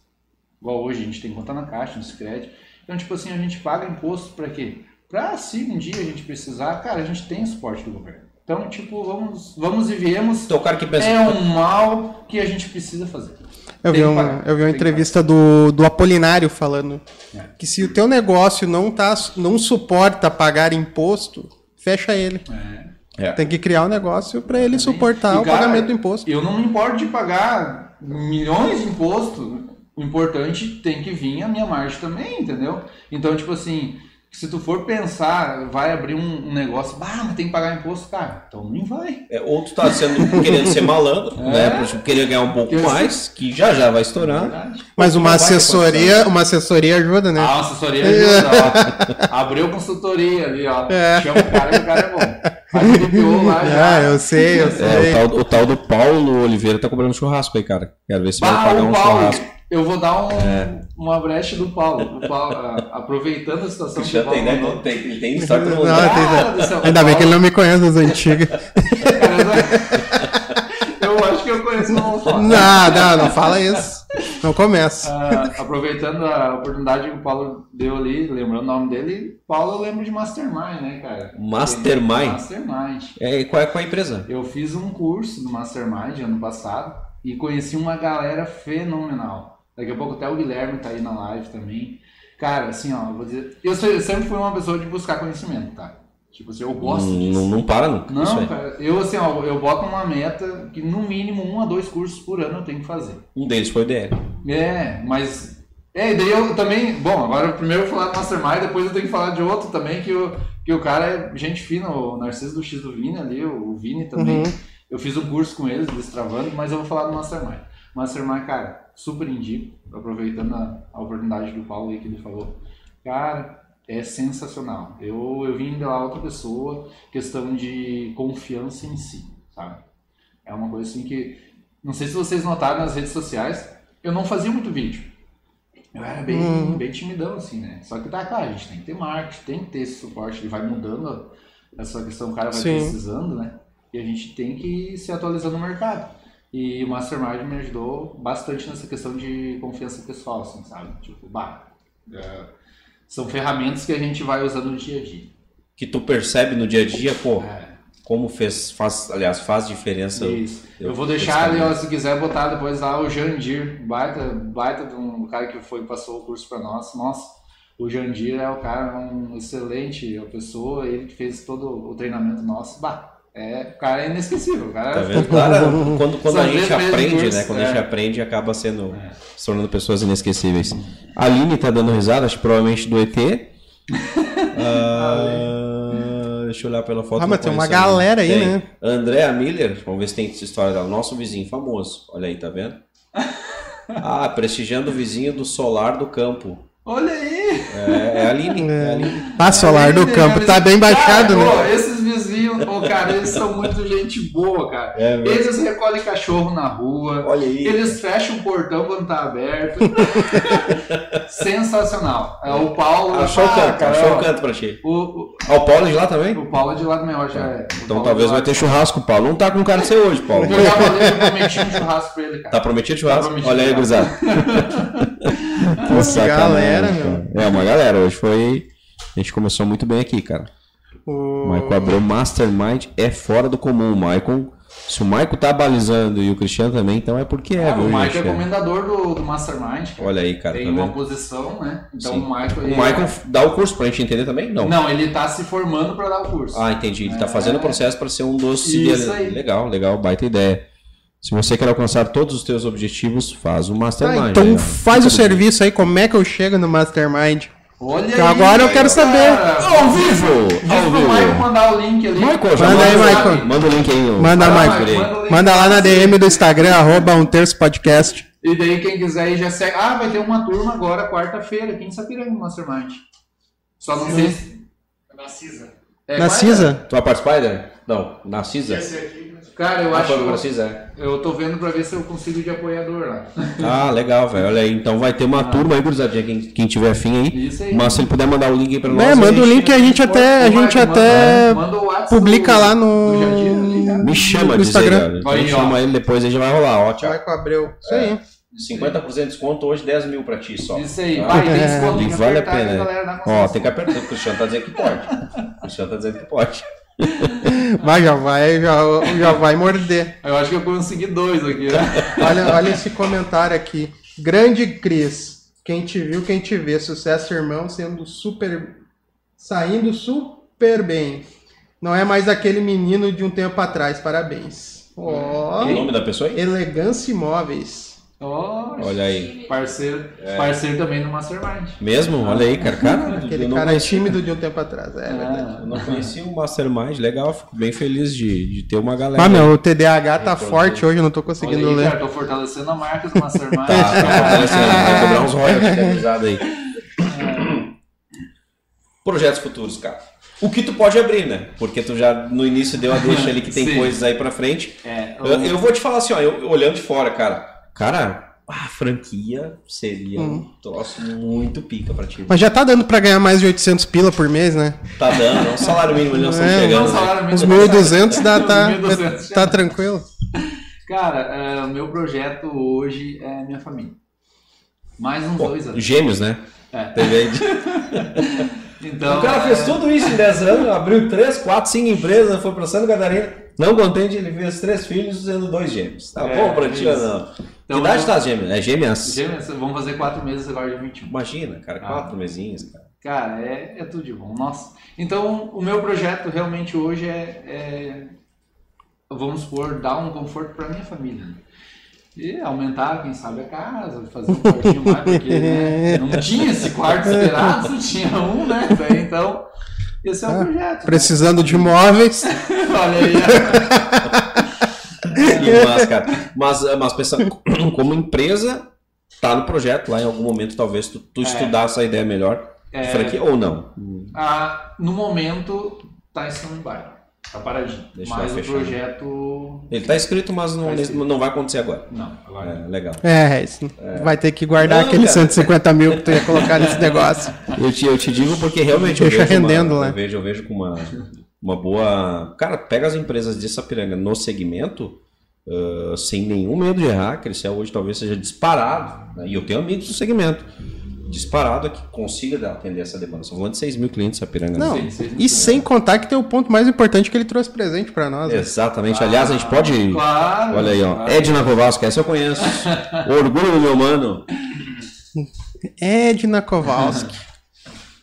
S4: Igual hoje a gente tem conta na caixa, no crédito. Então, tipo assim, a gente paga imposto para quê? Para se um dia a gente precisar, cara, a gente tem o suporte do governo. Então, tipo, vamos, vamos e viemos.
S3: Então o cara que pensa.
S4: É um mal que a gente precisa fazer.
S1: Eu vi,
S4: Tem
S1: uma, eu vi uma entrevista do, do Apolinário falando
S4: É.
S1: que se o teu negócio não, tá, não suporta pagar imposto, fecha ele.
S3: É.
S1: Tem que criar um negócio para ele suportar
S4: E,
S1: o
S4: cara,
S1: pagamento do imposto.
S4: Eu não me importo de pagar milhões de impostos. O importante tem que vir a minha margem também, entendeu? Então, tipo assim, se tu for pensar, vai abrir um, um negócio, ah, mas tem que pagar imposto, cara, então nem vai.
S3: É, ou tu tá sendo, querendo ser malandro,
S4: É.
S3: né? Tipo, querer ganhar um pouco mais, que já já vai estourar.
S4: Verdade.
S1: Mas uma assessoria, uma assessoria ajuda, né?
S4: Ah, a assessoria ajuda, ó. Abriu consultoria ali, ó.
S1: É.
S4: Chama o cara que o cara é bom. Lá já.
S1: Ah, eu sei, eu sei.
S3: É, o tal, o tal do Paulo Oliveira tá cobrando churrasco aí, cara. Quero ver se vai
S4: Bah,
S3: pagar um
S4: Paulo,
S3: churrasco.
S4: Eu vou dar um,
S3: É.
S4: uma brecha do Paulo. O Paulo ah, aproveitando a situação que o Paulo.
S3: Tem, tem, tem história pra
S1: Não,
S3: contar.
S1: tem-
S4: Cara do céu,
S1: Ainda
S4: o
S1: bem que ele
S4: Paulo-
S1: não me conhece das antigas.
S4: Eu acho que eu conheço, não vou falar.
S1: Não, não, não fala isso. Não começa.
S4: Ah, aproveitando a oportunidade que o Paulo deu ali, lembrando o nome dele, Paulo eu lembro de Mastermind, né, cara?
S3: Mastermind?
S4: Mastermind.
S3: É, qual, é, qual é a empresa?
S4: Eu fiz um curso do Mastermind ano passado e conheci uma galera fenomenal. Daqui a pouco até o Guilherme tá aí na live também. Cara, assim, ó, eu vou dizer. Eu se- eu sempre fui uma pessoa de buscar conhecimento, tá? Tipo assim, eu gosto
S3: Não,
S4: disso.
S3: não, não para
S4: Não,
S3: aí.
S4: cara, eu assim, ó, eu boto uma meta que no mínimo um a dois cursos por ano eu tenho que fazer.
S3: Um deles foi o DL.
S4: É, mas. É, e daí eu também. Bom, agora primeiro eu vou falar do Mastermind, depois eu tenho que falar de outro também, que o, que o cara é gente fina, o Narciso do X do Vini ali, o Vini também.
S1: Uhum.
S4: Eu fiz um curso com eles, destravando, mas eu vou falar do Mastermind. Mastermind, cara, super indico, aproveitando a, a oportunidade do Paulo aí que ele falou. Cara, é sensacional. Eu, eu vim de lá outra pessoa, questão de confiança em si, sabe? É uma coisa assim que. Não sei se vocês notaram nas redes sociais, eu não fazia muito vídeo. Eu era bem,
S1: Uhum.
S4: bem timidão, assim, né? Só que tá, claro, a gente tem que ter marketing, tem que ter esse suporte, ele vai mudando essa questão, o cara vai
S1: Sim.
S4: precisando, né? E a gente tem que se atualizando no mercado. E o Mastermind me ajudou bastante nessa questão de confiança pessoal, assim, sabe? Tipo, bah, é, são ferramentas que a gente vai usando no dia a dia.
S3: Que tu percebe no dia a dia, pô,
S4: É,
S3: como fez, faz, aliás, faz diferença.
S4: isso. Eu,
S3: eu-
S4: vou deixar ali, ó, se quiser botar depois lá o Jandir, baita, baita de um cara que foi passou o curso para nós. Nossa, o Jandir é o cara, um excelente pessoa, ele que fez todo o treinamento nosso. Bah, é, o cara é inesquecível, o cara
S3: Tá vendo? Claro, quando, quando
S4: São
S3: a gente aprende,
S4: curso,
S3: né? Quando a
S4: é.
S3: gente aprende, acaba sendo se tornando pessoas inesquecíveis. A Aline tá dando risada, acho que provavelmente do ET. Ah, deixa eu olhar pela foto.
S1: Ah, mas tem uma galera aí,
S3: Tem.
S1: né?
S3: Andréa Miller, vamos ver se tem essa história dela. Nosso vizinho famoso. Olha aí, tá vendo? Ah, prestigiando o vizinho do solar do campo.
S4: Olha aí!
S3: É, é a Aline. É. a Aline.
S1: Ah, solar do campo
S4: né,
S1: tá bem baixado,
S4: cara,
S1: né?
S4: pô, esses pô, cara, eles são muito gente boa, cara.
S3: É mesmo.
S4: eles recolhem cachorro na rua.
S3: Olha aí.
S4: Eles fecham o portão quando tá aberto. Sensacional. É o Paulo.
S3: Achou o
S4: Ah,
S3: canto,
S4: cara,
S3: achou o canto pra ti.
S4: O, o,
S3: Ah, o Paulo de lá também?
S4: o Paulo é de lá do Maior já é. O
S3: Então
S4: Paulo
S3: talvez vai ter churrasco, Paulo. Não tá com cara de ser hoje, Paulo.
S4: Eu já falei, eu prometi um churrasco pra ele, cara.
S3: Tá prometido churrasco?
S4: Tá prometido
S3: Olha aí, gurizada.
S1: Pô, que galera,
S3: cara. É, uma galera. Hoje foi. A gente começou muito bem aqui, cara.
S1: O...
S3: Michael Abreu Mastermind é fora do comum. O Michael. Se o Michael tá balizando e o Cristiano também, então é porque é,
S4: Ah,
S3: viu,
S4: o Michael
S3: gente?
S4: é comendador do, do Mastermind. cara.
S3: Olha aí, cara.
S4: Tem
S3: tá
S4: uma
S3: vendo?
S4: posição, né? Então
S3: Sim.
S4: o Michael.
S3: O
S4: ele-
S3: Michael dá o curso pra gente entender também? Não.
S4: Não, ele tá se formando pra dar o curso.
S3: Ah, entendi. Ele tá
S4: É.
S3: fazendo o processo para ser um dos
S4: Isso aí.
S3: Legal, legal, baita ideia. Se você quer alcançar todos os teus objetivos, faz o
S1: Ah,
S3: Mastermind.
S1: então
S3: aí, ó.
S1: faz o serviço aí, como é que eu chego no Mastermind?
S4: Olha
S1: Então
S4: aí,
S1: agora eu quero saber.
S3: Ao vivo!
S4: Diz
S3: Ao
S4: pro
S3: vivo!
S4: Michael mandar o link ali.
S3: Michael, já
S1: Manda aí,
S3: manda,
S1: Michael.
S3: Manda o link aí. no-
S1: Manda, Michael.
S4: Michael, manda.
S1: Manda lá na DM do Instagram, arroba um terço podcast.
S4: E daí quem quiser aí já segue. Ah, vai ter uma turma agora, quarta-feira, aqui em Sapiranga, no Mastermind. Só não sei se...
S6: Na CISA.
S4: É,
S1: Na
S4: é?
S1: CISA?
S3: Tu vai participar, Eder? Não, na CISA.
S6: Esse aqui, mas...
S4: Cara, eu
S3: Ah,
S4: acho que
S3: CISA.
S4: eu tô vendo pra ver se eu consigo de apoiador lá.
S3: Ah, legal, velho. Olha aí. Então vai ter uma turma aí, gurizadinha, quem, quem tiver afim aí.
S4: Isso aí.
S3: Mas se ele puder mandar o link aí pra nós.
S1: É,
S3: a
S1: manda o link e a gente até, a gente até publica
S4: do-
S1: lá no-
S4: do Jardim ali, cara.
S3: Me chama,
S1: no
S3: aí,
S1: Instagram.
S3: galera. Então
S4: Aí, ó.
S3: chama ele depois aí já vai rolar. Ó, tchau.
S1: Michael Abreu. Isso aí.
S3: 50% de desconto hoje, 10 mil pra ti só.
S4: Isso aí.
S3: Ah,
S4: Vai, tem
S1: É.
S4: desconto, tem que
S3: vale a
S4: apertar aí,
S3: pena.
S4: galera, na
S3: né? Ó,
S4: consciência.
S3: tem que apertar. O Cristiano tá dizendo que pode. O Cristiano tá dizendo que pode.
S1: Mas já vai, já, já vai morder.
S4: Eu acho que eu consegui dois aqui, né?
S1: Olha, olha esse comentário aqui. Grande Cris. Quem te viu, quem te vê. Sucesso, irmão, sendo super. saindo super bem. Não é mais aquele menino de um tempo atrás. Parabéns. Ó.
S3: O nome da pessoa aí?
S1: Elegância Imóveis.
S3: Olha aí.
S4: parceiro, parceiro também do Mastermind.
S3: Mesmo? Olha aí, cara. cara
S1: Aquele cara
S3: conhecia-
S1: tímido de um tempo atrás. É verdade.
S3: Eu não conhecia o Mastermind, legal, fico bem feliz de, de ter uma galera.
S1: Ah, meu, o TDAH tá forte hoje, eu não tô
S4: Olha
S1: conseguindo
S4: aí,
S1: ler.
S4: cara, tô fortalecendo a marca do Mastermind.
S3: Tá, tá fortalecendo, vai cobrar uns royalties da risada aí. Projetos futuros, cara. O que tu pode abrir, né? Porque tu já no início deu a deixa ali que tem
S4: Sim.
S3: coisas aí pra frente.
S4: É,
S3: Eu, eu vou te falar assim, ó, eu, olhando de fora, cara. Cara, a franquia seria um troço muito pica pra ti.
S1: Mas já tá dando pra ganhar mais de 800 pila por mês, né?
S3: Tá dando, é um salário mínimo, eles não estão
S1: É,
S3: chegando.
S4: não,
S3: né?
S4: mínimo.
S1: 1.200 dá, tá,
S4: 1.200
S1: tá tranquilo.
S4: Cara, é, o meu projeto hoje é minha família. Mais uns
S3: Pô,
S4: dois anos.
S3: gêmeos, né?
S4: É.
S3: Teve aí de-
S4: Então,
S3: o cara fez
S4: é,
S3: tudo isso em 10 anos, abriu 3, 4, 5 empresas, foi pra Santa Catarina. Não contente, ele fez três filhos sendo dois gêmeos. Tá
S4: É,
S3: bom pra ti ou não? que
S4: Então,
S3: idade
S4: eu-
S3: tá as gêmeas? É gêmeas?
S4: Gêmeos, vamos fazer quatro meses agora de 21.
S3: Imagina, cara,
S4: Ah.
S3: quatro mesinhos, cara.
S4: Cara, é, é tudo de bom. Nossa. Então, o meu projeto realmente hoje é, é, vamos supor, dar um conforto para minha família. né? E aumentar, quem sabe, a casa, fazer um quartinho mais, porque né, não tinha esse quarto esperado, só tinha um, né? Então, esse é o
S1: Ah,
S4: projeto. né?
S1: Precisando de imóveis.
S4: Olha aí.
S3: Massa, cara. Mas, mas pensando, como empresa, tá no projeto lá em algum momento, talvez tu, tu
S4: É.
S3: estudar essa ideia melhor de
S4: É.
S3: franquia ou não.
S4: Ah, no momento, tá em stand-by. Tá paradinho.
S3: Deixa
S4: Mas o projeto.
S3: Ele tá escrito, mas não,
S4: Tá escrito.
S3: não vai acontecer agora.
S4: Não, agora.
S3: É, legal.
S1: É, isso. vai ter que guardar
S3: Não,
S1: aqueles
S3: cara.
S1: 150 mil que tu ia colocar nesse negócio.
S3: Eu te, eu te digo porque realmente eu
S1: Deixa
S3: vejo,
S1: rendendo
S3: uma,
S1: lá.
S3: eu vejo eu vejo com uma, uma boa. Cara, pega as empresas de Sapiranga no segmento ah, sem nenhum medo de errar, que ele hoje talvez seja disparado. né? E eu tenho amigos do segmento. Disparado que consiga atender essa demanda. São falando de 6 mil clientes Sapiranga.
S1: Não,
S3: né?
S4: Sim, sim,
S1: e
S4: sim.
S1: sem contar que tem o ponto mais importante que ele trouxe presente pra nós. né?
S3: Exatamente. Aliás, a gente pode.
S4: Claro.
S3: Olha aí, ó.
S4: claro.
S3: Edna Kovalski, essa eu conheço. Orgulho do meu mano.
S1: Edna Kowalski.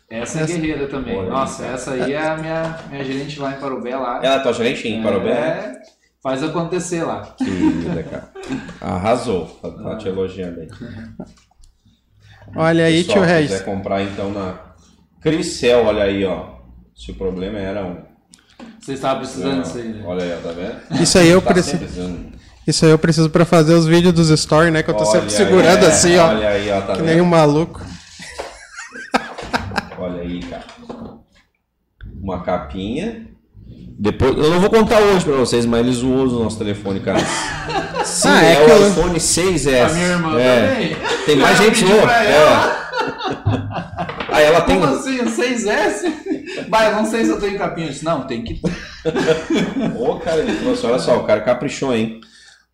S4: Essa é guerreira também.
S3: Olha
S4: Nossa, essa aí é a minha, minha gerente lá em Parobé lá.
S3: Ela é tua gerente em Parobé?
S4: É, faz acontecer lá.
S3: Querida, cara. Arrasou. Tá, tá te elogiando aí.
S1: Olha aí,
S3: Pessoal,
S1: tio
S3: se
S1: Reis.
S3: quiser comprar então na Cricel, olha aí, ó. Se o problema era um.
S4: Você estava precisando disso aí, né?
S3: Olha aí, ó, tá vendo?
S1: Isso aí eu
S3: Tá
S1: preciso. Isso aí eu preciso pra fazer os vídeos dos stories, né? Que eu tô
S3: Olha
S1: sempre segurando
S3: aí,
S1: assim, ó.
S3: Olha aí, ó, tá
S1: Que
S3: vendo?
S1: nem um maluco.
S3: Olha aí, cara. Uma capinha. Depois, eu não vou contar hoje pra vocês, mas eles usam o nosso telefone, cara. Sim,
S1: Ah, é
S3: é,
S1: que
S3: o
S1: eu-
S3: iPhone 6S.
S4: A minha irmã
S3: é.
S4: também.
S3: Tem mais
S4: Eu
S3: gente
S4: pra
S3: É.
S4: ela.
S3: Aí ela tem.
S4: Como assim? O 6S? Vai, eu não sei se eu tenho capinha. Eu disse, Não, tem que.
S3: Ô, cara, ele trouxe, olha só, o cara caprichou, hein?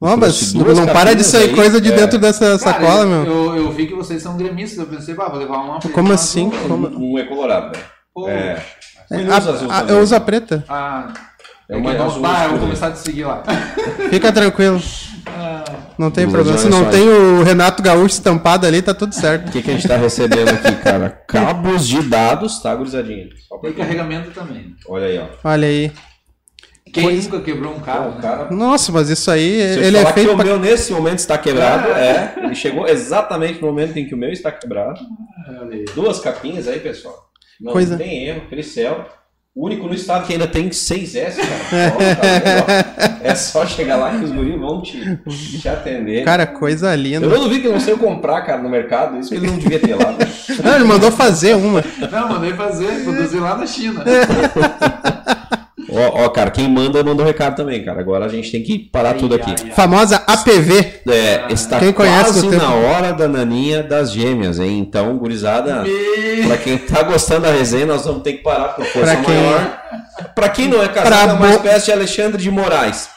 S1: Ó, mas não para de sair
S3: aí.
S1: coisa de
S3: É.
S1: dentro dessa sacola,
S4: Cara,
S1: meu.
S4: Eu, eu vi que vocês são gremistas. Eu pensei, pá, vou levar uma.
S1: Como assim? Como-
S3: Um é colorado, velho.
S4: Pô,
S3: É. Ele
S1: A-
S3: usa azul
S1: a-
S3: também.
S1: eu uso a preta.
S4: Ah,
S3: É uma
S4: é
S3: azul
S4: Ah, eu vou começar a te seguir lá.
S1: Fica tranquilo.
S4: Ah,
S1: Não tem problema. Se não tem o Renato Gaúcho estampado ali, tá tudo certo.
S3: O que, que a gente tá recebendo aqui, cara? Cabos de dados, tá, gurizadinha?
S4: E carregamento também.
S3: Olha aí, ó.
S1: Olha aí.
S4: Quem nunca quebrou um
S3: Pô,
S4: cabo? né?
S3: cara.
S1: Nossa, mas isso aí,
S3: Se
S1: ele é feito
S3: que o
S1: pra...
S3: meu nesse momento está quebrado, é. Ele chegou exatamente no momento em que o meu está quebrado.
S4: Aí.
S3: Duas capinhas aí, pessoal. Não
S1: Coisa-
S3: tem erro, Cricel. O único no estado que ainda tem 6S, cara. Tá ó? é só chegar lá que os guris vão te, te atender.
S1: Cara, coisa linda.
S3: eu não duvido que não sei comprar, cara, no mercado. Isso que ele não devia ter lá. né?
S1: Não, ele mandou fazer uma.
S4: Não, mandei fazer, produzir lá na China.
S3: Ó, ó, cara, quem manda mandou recado também, cara. Agora a gente tem que parar
S4: Ai,
S3: tudo aqui.
S4: ai, ai.
S1: Famosa APV.
S3: É, está
S1: Quem conhece
S3: quase na hora da naninha das gêmeas, hein? Então, gurizada,
S4: Me-
S3: pra quem tá gostando da resenha, nós vamos ter que parar por força
S1: Pra quem-
S3: maior. Pra quem não é
S1: Pra
S3: casado, é uma
S1: bo-
S3: espécie de Alexandre de Moraes.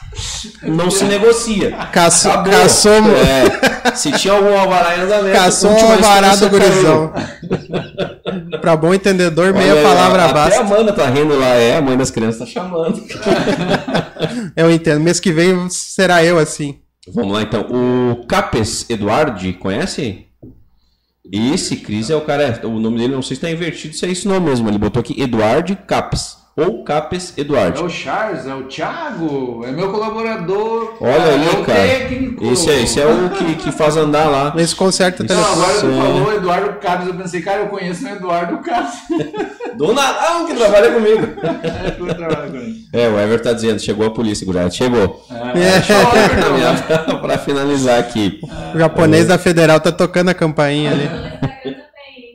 S3: Não se negocia.
S1: Caçou,
S3: Acabou.
S1: caçou,
S3: É, se tinha algum alvará em andamento,
S1: caçou o alvará do gurizão. Pra bom entendedor, meia
S3: Olha,
S1: palavra
S3: até
S1: basta.
S3: a Amanda tá rindo lá, é, a mãe das crianças tá chamando.
S1: Eu entendo. Mês que vem será eu assim.
S3: Vamos lá então. O Capes Eduardi, conhece? Esse Cris é o cara. O nome dele não sei se tá invertido, se é esse nome mesmo. Ele botou aqui Eduardo Capes. Ou Capes Eduardi.
S4: É o Charles, é o Thiago, é meu colaborador.
S3: Olha aí,
S4: é o
S3: cara.
S4: técnico.
S3: Esse é, esse é o que, que faz andar lá.
S1: Esse conserta o
S3: Isso.
S4: Não, agora tu
S3: Sim.
S4: falou Eduardo Carlos, eu pensei, cara, eu conheço o Eduardo Carlos.
S3: Do Natal que trabalha comigo.
S4: é, tu trabalha.
S3: É, o Ever tá dizendo, chegou a polícia, Gurado. Chegou.
S1: É.
S4: Everton.
S3: pra, pra finalizar aqui.
S1: O japonês da Federal tá tocando a campainha ali.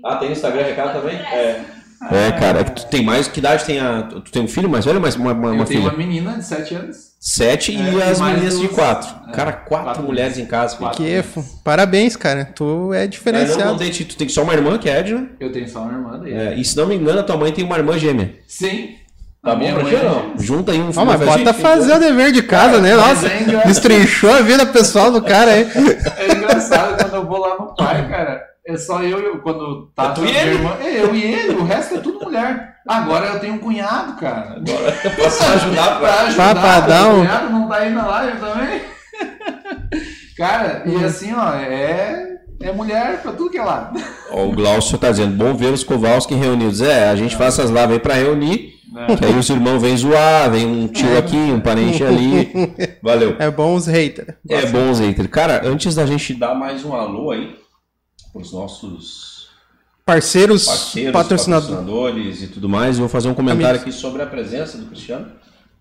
S3: Ah, tem Instagram recado também? É. É, cara, é que tu tem mais. Que idade tem a. Tu tem um filho mais velho ou mais uma, uma, uma
S4: Eu tenho
S3: filha?
S4: uma menina de 7 anos.
S3: Sete
S4: É,
S3: e as meninas de
S4: duas.
S3: quatro.
S4: É,
S3: Cara, quatro,
S4: quatro
S3: mulheres em casa. filho.
S4: Quatro.
S1: Que Parabéns, cara. Tu é
S3: Mas não
S1: diferenciado.
S3: contei, tu tem só uma irmã, que é a Edna.
S4: Eu tenho só uma irmã daí.
S3: É, e se não me engano, a tua mãe tem uma irmã gêmea.
S4: Sim.
S3: Tá
S4: A
S3: bom
S4: minha
S3: pra
S4: é
S3: não? Junta aí um
S1: Ó, mas
S3: uma
S1: bota fazer o dever de casa, né?
S4: Mas
S1: Nossa,
S4: é engraçado.
S1: destrinchou a vida pessoal do cara aí.
S4: É engraçado quando eu vou lá no pai, cara. É só eu, eu quando tá
S3: É tu e ele?
S4: irmã. É, eu e ele, o resto é tudo mulher. Agora eu tenho um cunhado, cara.
S3: Agora eu posso ajudar pra.
S4: Ajudar,
S1: Papadão.
S4: o cunhado não tá aí na live também. cara, e assim, ó, é, é mulher pra tudo que é lado.
S3: Ó, o Glaucio tá dizendo, bom ver os Kowalski reunidos. É, a gente faz essas lives aí pra reunir. Que aí os irmãos vêm zoar, vem um tio aqui, um parente ali. Valeu.
S1: É bom os haters.
S3: É bom, Zeiter. Cara, antes da gente dar mais um alô aí pros nossos
S1: Parceiros,
S3: parceiros,
S1: patrocinadores.
S3: patrocinadores e tudo mais, eu vou fazer um comentário
S1: Amigos.
S3: aqui sobre a presença do Cristiano.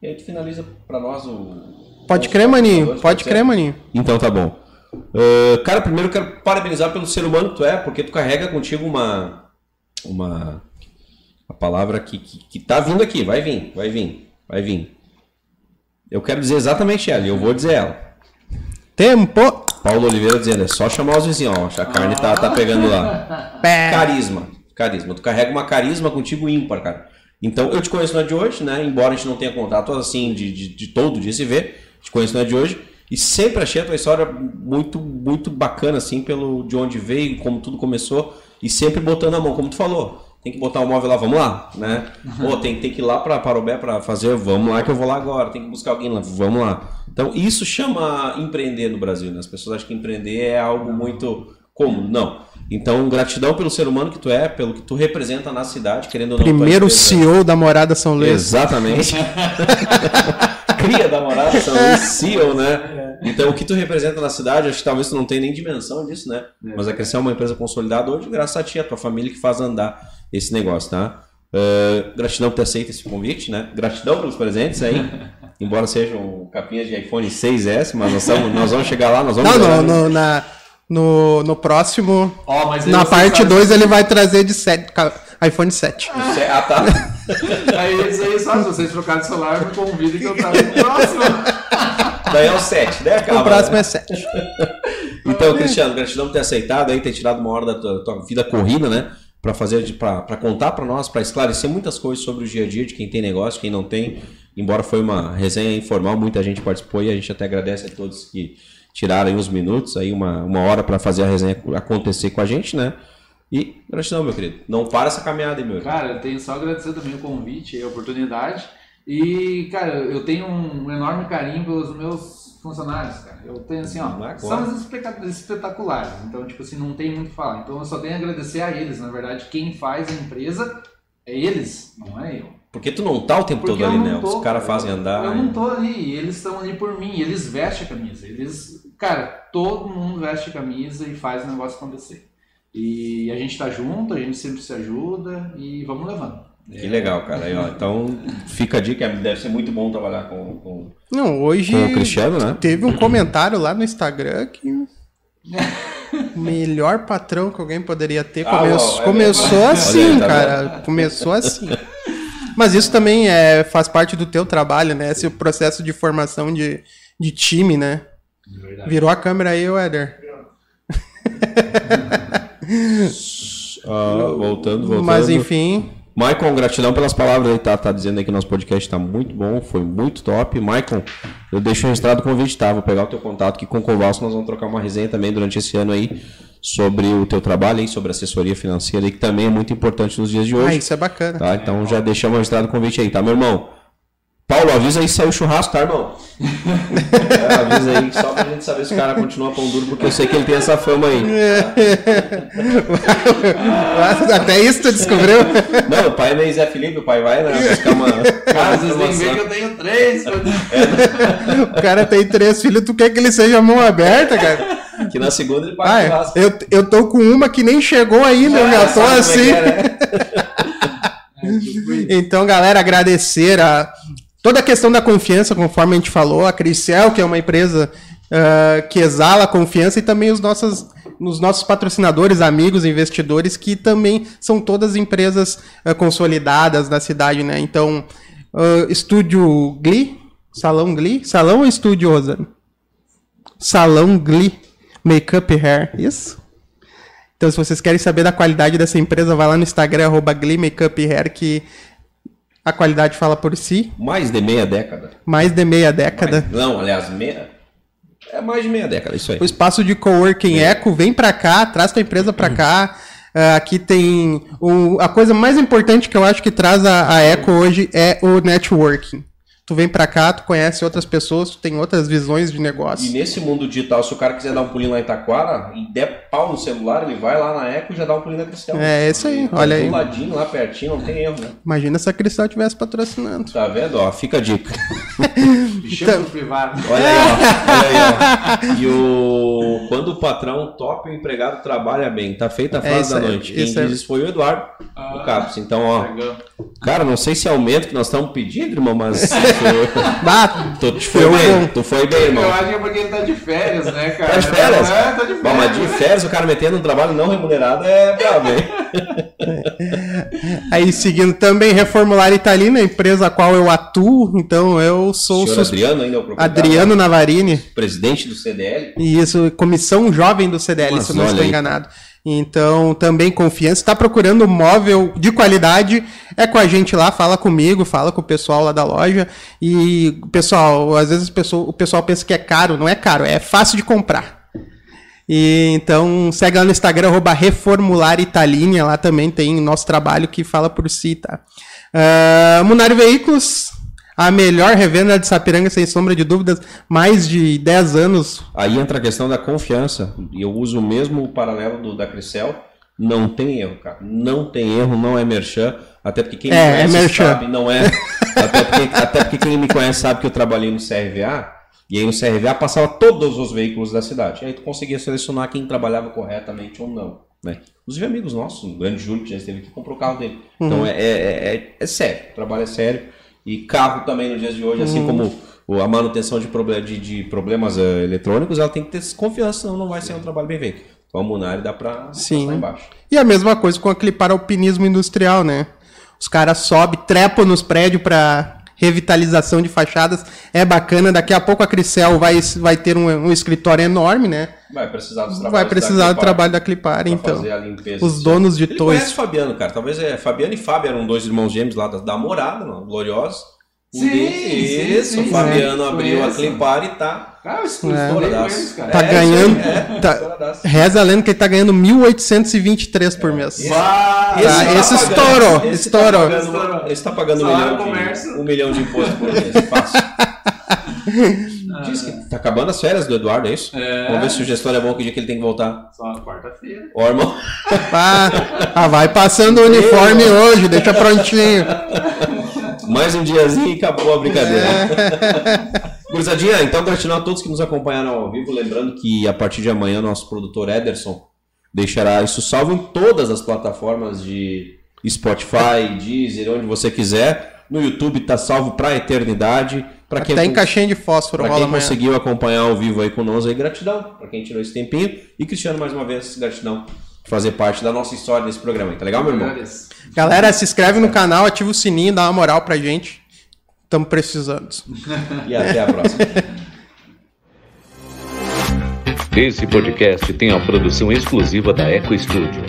S3: E aí tu finaliza pra nós o.
S1: Pode
S3: os
S1: crer, maninho. Pode crer, maninho.
S3: Então tá bom. Uh, cara, primeiro eu quero parabenizar pelo ser humano que tu é, porque tu carrega contigo uma. Uma. A palavra que, que, que tá vindo aqui, vai vir, vai vir, vai vir. Eu quero dizer exatamente ela, e eu vou dizer ela.
S1: Tempo.
S3: Paulo Oliveira dizendo, é só chamar os vizinhos, ó, a carne tá, tá pegando lá. Carisma, carisma. Tu carrega uma carisma contigo ímpar, cara. Então, eu te conheço na de hoje, né? Embora a gente não tenha contato assim de, de, de todo dia se ver, te conheço na de hoje. E sempre achei a tua história muito, muito bacana, assim, pelo de onde veio, como tudo começou. E sempre botando a mão, como tu falou. Tem que botar o móvel lá, vamos lá, né? Pô, tem, tem que ir lá para Parobé para fazer, vamos lá que eu vou lá agora. Tem que buscar alguém lá, vamos lá. Então, isso chama empreender no Brasil, né? As pessoas acham que empreender é algo muito cômodo. Não. Então, gratidão pelo ser humano que tu é, pelo que tu representa na cidade, querendo ou não. tua
S1: Primeiro CEO da Morada São Luís.
S3: Exatamente. Cria da morada, São Luís, CEO, né? Então, o que tu representa na cidade, acho que talvez tu não tenha nem dimensão disso, né? Mas a Crescer é uma empresa consolidada hoje, graças a ti, a tua família que faz andar esse negócio, tá? Uh, gratidão por ter aceito esse convite, né? Gratidão pelos presentes aí. Embora sejam capinhas de iPhone 6S, mas nós, estamos- nós vamos chegar lá, nós vamos
S1: Não, no, no, na, no, no próximo.
S4: Ó, mas aí
S1: Na parte
S4: sabe-
S1: 2 ele vai trazer de sete, ca- iPhone 7.
S3: Ah, tá.
S4: Aí isso aí só, se vocês trocarem de celular, me convidem que eu trago no próximo.
S3: Daí é o 7, né? Acaba,
S1: O próximo
S3: né?
S1: é 7.
S3: Então, Cristiano, gratidão por ter aceitado aí, ter tirado uma hora da tua, tua vida corrida, né? Pra fazer, pra contar pra nós, pra esclarecer muitas coisas sobre o dia a dia de quem tem negócio, quem não tem. Embora foi uma resenha informal, muita gente participou e a gente até agradece a todos que tiraram uns minutos, aí uma, uma hora pra fazer a resenha acontecer com a gente, né? E gratidão, meu querido. Não para essa caminhada, meu.
S4: Cara, eu tenho só agradecer também o convite e a oportunidade. E, cara, eu tenho um enorme carinho pelos meus funcionários, cara. Eu tenho assim, ó,
S3: Agora.
S4: são especa- espetaculares. Então, tipo assim, não tem muito o que falar. Então, eu só tenho a agradecer a eles. Na verdade, quem faz a empresa é eles, não é eu.
S3: Porque tu não tá o tempo
S4: Porque
S3: todo ali,
S4: eu
S3: né?
S4: tô,
S3: Os caras
S4: cara.
S3: fazem andar.
S4: Eu não tô ali, eles estão ali por mim, eles vestem a camisa. Eles, cara, todo mundo veste a camisa e faz o negócio acontecer. E a gente tá junto, a gente sempre se ajuda e vamos levando.
S3: Que legal, cara. Aí, ó, então, fica a dica, deve ser muito bom trabalhar com, com,
S1: Não, hoje
S3: com o Cristiano, né?
S1: teve um comentário lá no Instagram que. o Melhor patrão que alguém poderia ter.
S3: Ah,
S1: Come-
S3: ó, é
S1: começou assim,
S3: aí, tá
S1: cara. Começou assim. Mas isso também é, faz parte do teu trabalho, né? Esse processo de formação de, de time, né? Virou a câmera aí, Éder.
S3: Ah, voltando, voltando.
S1: Mas enfim,
S3: Maicon, gratidão pelas palavras aí, tá, tá dizendo aí que nosso podcast tá muito bom, foi muito top. Maicon, eu deixo registrado o convite, tá? Vou pegar o teu contato aqui com o Kovalso, nós vamos trocar uma resenha também durante esse ano aí. sobre o teu trabalho aí, sobre assessoria financeira, e que também é muito importante nos dias de
S1: Ah,
S3: hoje.
S1: isso é bacana.
S3: Tá? Então já deixamos registrado o convite aí, tá, meu irmão? Paulo, avisa aí se saiu churrasco, tá, irmão? É, avisa aí, só pra gente saber se o cara continua pão duro, porque eu sei que ele tem essa fama aí.
S1: Até isso tu descobriu?
S3: Não, o pai é meio Zé Felipe, o pai vai, né? Buscar uma.
S4: Cara, vocês têm que eu tenho três.
S1: O cara tem três filhos, tu quer que ele seja mão aberta, cara?
S3: Que na segunda ele
S1: Ah,
S3: paga
S1: é.
S3: churrasco.
S1: eu, eu tô com uma que nem chegou ainda, eu já tô
S3: é
S1: assim.
S3: é, né?
S1: Então, galera, agradecer a toda a questão da confiança, conforme a gente falou, a Cricel, que é uma empresa ah, que exala confiança, e também os nossos, os nossos patrocinadores, amigos, investidores, que também são todas empresas ah, consolidadas na cidade, né? Então, ah, Estúdio Glee, Salão Glee, Salão ou Estúdio Rosano? Salão Glee Makeup Hair, isso? Então, se vocês querem saber da qualidade dessa empresa, vai lá no Instagram, arroba Glee Makeup Hair, que a qualidade fala por si.
S3: Mais de meia década.
S1: Mais de meia década.
S3: Mais- não, aliás, meia. É mais de meia década, isso aí.
S1: O espaço de coworking Eco, vem pra cá, traz tua empresa pra cá. Ah, aqui tem. O, a coisa mais importante que eu acho que traz a, a Eco hoje é o networking. Tu vem pra cá, tu conhece outras pessoas, tu tem outras visões de
S3: E
S1: negócio.
S3: nesse mundo digital, se o cara quiser dar um pulinho lá em Taquara e der pau no celular, ele vai lá na Eco e já dá um pulinho na Cristel.
S1: É, isso aí,
S3: Tá
S1: olha
S3: do
S1: aí.
S3: ladinho, lá pertinho, não tem erro, né?
S1: Imagina se a Cristal estivesse patrocinando.
S3: Tá vendo? Ó, fica a dica.
S4: No privado.
S3: Olha aí, ó. Olha aí, ó. E o... Quando o patrão topa, o empregado trabalha bem. Tá feita a frase
S1: isso
S3: da
S1: aí,
S3: noite. Quem
S1: isso aí.
S3: diz isso foi o Eduardo,
S4: Ah.
S3: o Capos. Então, ó,
S4: Legal.
S3: cara, não sei se é aumento que nós estamos pedindo, irmão, mas...
S1: Ah,
S3: tu, tu foi
S1: Eu
S3: bem, tu foi bem, irmão.
S4: Eu acho que é porque ele tá de férias, né, cara?
S3: Tá de férias?
S4: É, tá de
S3: Bom, mas de
S4: férias.
S3: férias, o cara metendo um trabalho não remunerado é brabo, hein?
S1: Aí seguindo também Reformular Italina, empresa a qual eu atuo. Então eu sou
S3: O
S1: sus...
S3: Adriano ainda é o proprietário,
S1: Adriano Navarini.
S3: presidente do CDL.
S1: E isso, comissão jovem do CDL,
S3: Mas
S1: se eu não estou
S3: aí.
S1: Então, também confiança. Está procurando móvel de qualidade? É com a gente lá, fala comigo, fala com o pessoal lá da loja. E, pessoal, às vezes o pessoal, pensa que é caro. Não é caro, é fácil de comprar. E então, segue lá no Instagram, arroba Reformular Italinha. Lá também tem nosso trabalho que fala por si, tá? Uh, Munari Veículos, a melhor revenda de Sapiranga, sem sombra de dúvidas. Mais de 10 anos
S3: Aí entra a questão da confiança. E eu uso o mesmo paralelo do, da Crisel. Não tem erro, cara. Não tem erro, não é merchan. Até porque quem
S1: É, é
S3: me conhece
S1: merchan.
S3: sabe, não é. Até porque, até porque quem me conhece sabe que eu trabalhei no CRVA. E aí no CRVA passava todos os veículos da cidade. E aí tu conseguia selecionar quem trabalhava corretamente ou não. Né? Inclusive amigos nossos, o grande Júlio que já esteve aqui, comprou o carro dele. Então é, é, é, é sério, o trabalho é sério. E carro também nos dias de hoje, assim como o- a manutenção de, proble- de, de problemas eh, eletrônicos, ela tem que ter confiança, senão não vai ser um trabalho bem feito. Então a Munari dá pra
S1: Sim.
S3: embaixo.
S1: E a mesma coisa com aquele alpinismo industrial, né? Os caras sobem, trepam nos prédios para revitalização de fachadas. É bacana. Daqui a pouco a Cricel vai, vai ter um, um escritório enorme, né?
S3: Vai precisar dos trabalhos
S1: Vai precisar do
S3: Clipar
S1: trabalho da Clipar, então. Os donos de
S3: Ele
S1: toys.
S3: conhece o Fabiano, cara. Talvez é Fabiano e Fábio eram dois irmãos gêmeos lá da, da morada, não, gloriosos.
S4: Sim,
S3: deles-
S4: sim,
S3: Isso,
S4: sim,
S3: o Fabiano
S4: sim,
S3: abriu a. Clipar e tá.
S4: Cara, eu
S1: É.
S4: eles, cara.
S1: Tá
S3: É,
S1: ganhando.
S3: isso é,
S1: tá- reza a lenda que ele tá ganhando 1.823 por mês. Esse-
S3: tá
S1: esse
S3: pagando-
S1: estourou,
S3: esse
S1: estourou.
S3: Tá pagando, esse tá pagando um milhão,
S4: comércio.
S3: de, um milhão de imposto por mês. Fácil. Diz que tá acabando as férias do Eduardo, é isso?
S4: É.
S3: Vamos ver se o gestor é bom que dia que ele tem que voltar.
S4: Só quarta-feira.
S3: Ó, irmão.
S1: Ah, ah, vai passando o uniforme hoje, deixa prontinho.
S3: Mais um diazinho e acabou a brincadeira.
S1: É.
S3: Gurizadinha, então gratidão a todos que nos acompanharam ao vivo. Lembrando que a partir de amanhã, nosso produtor Ederson deixará isso salvo em todas as plataformas de Spotify, Deezer, onde você quiser. No YouTube tá salvo pra eternidade. Pra quem,
S1: Até em caixinha de fósforo
S3: pra
S1: rola
S3: quem
S1: amanhã.
S3: conseguiu acompanhar ao vivo aí conosco, aí, gratidão. Pra quem tirou esse tempinho. E Cristiano, mais uma vez, gratidão fazer parte da nossa história nesse programa. aí, Tá legal, meu irmão?
S1: Galera, se inscreve no canal, ativa o sininho, dá uma moral pra gente. Estamos precisando.
S3: E até a próxima.
S6: Esse podcast tem a produção exclusiva da Eco Studio.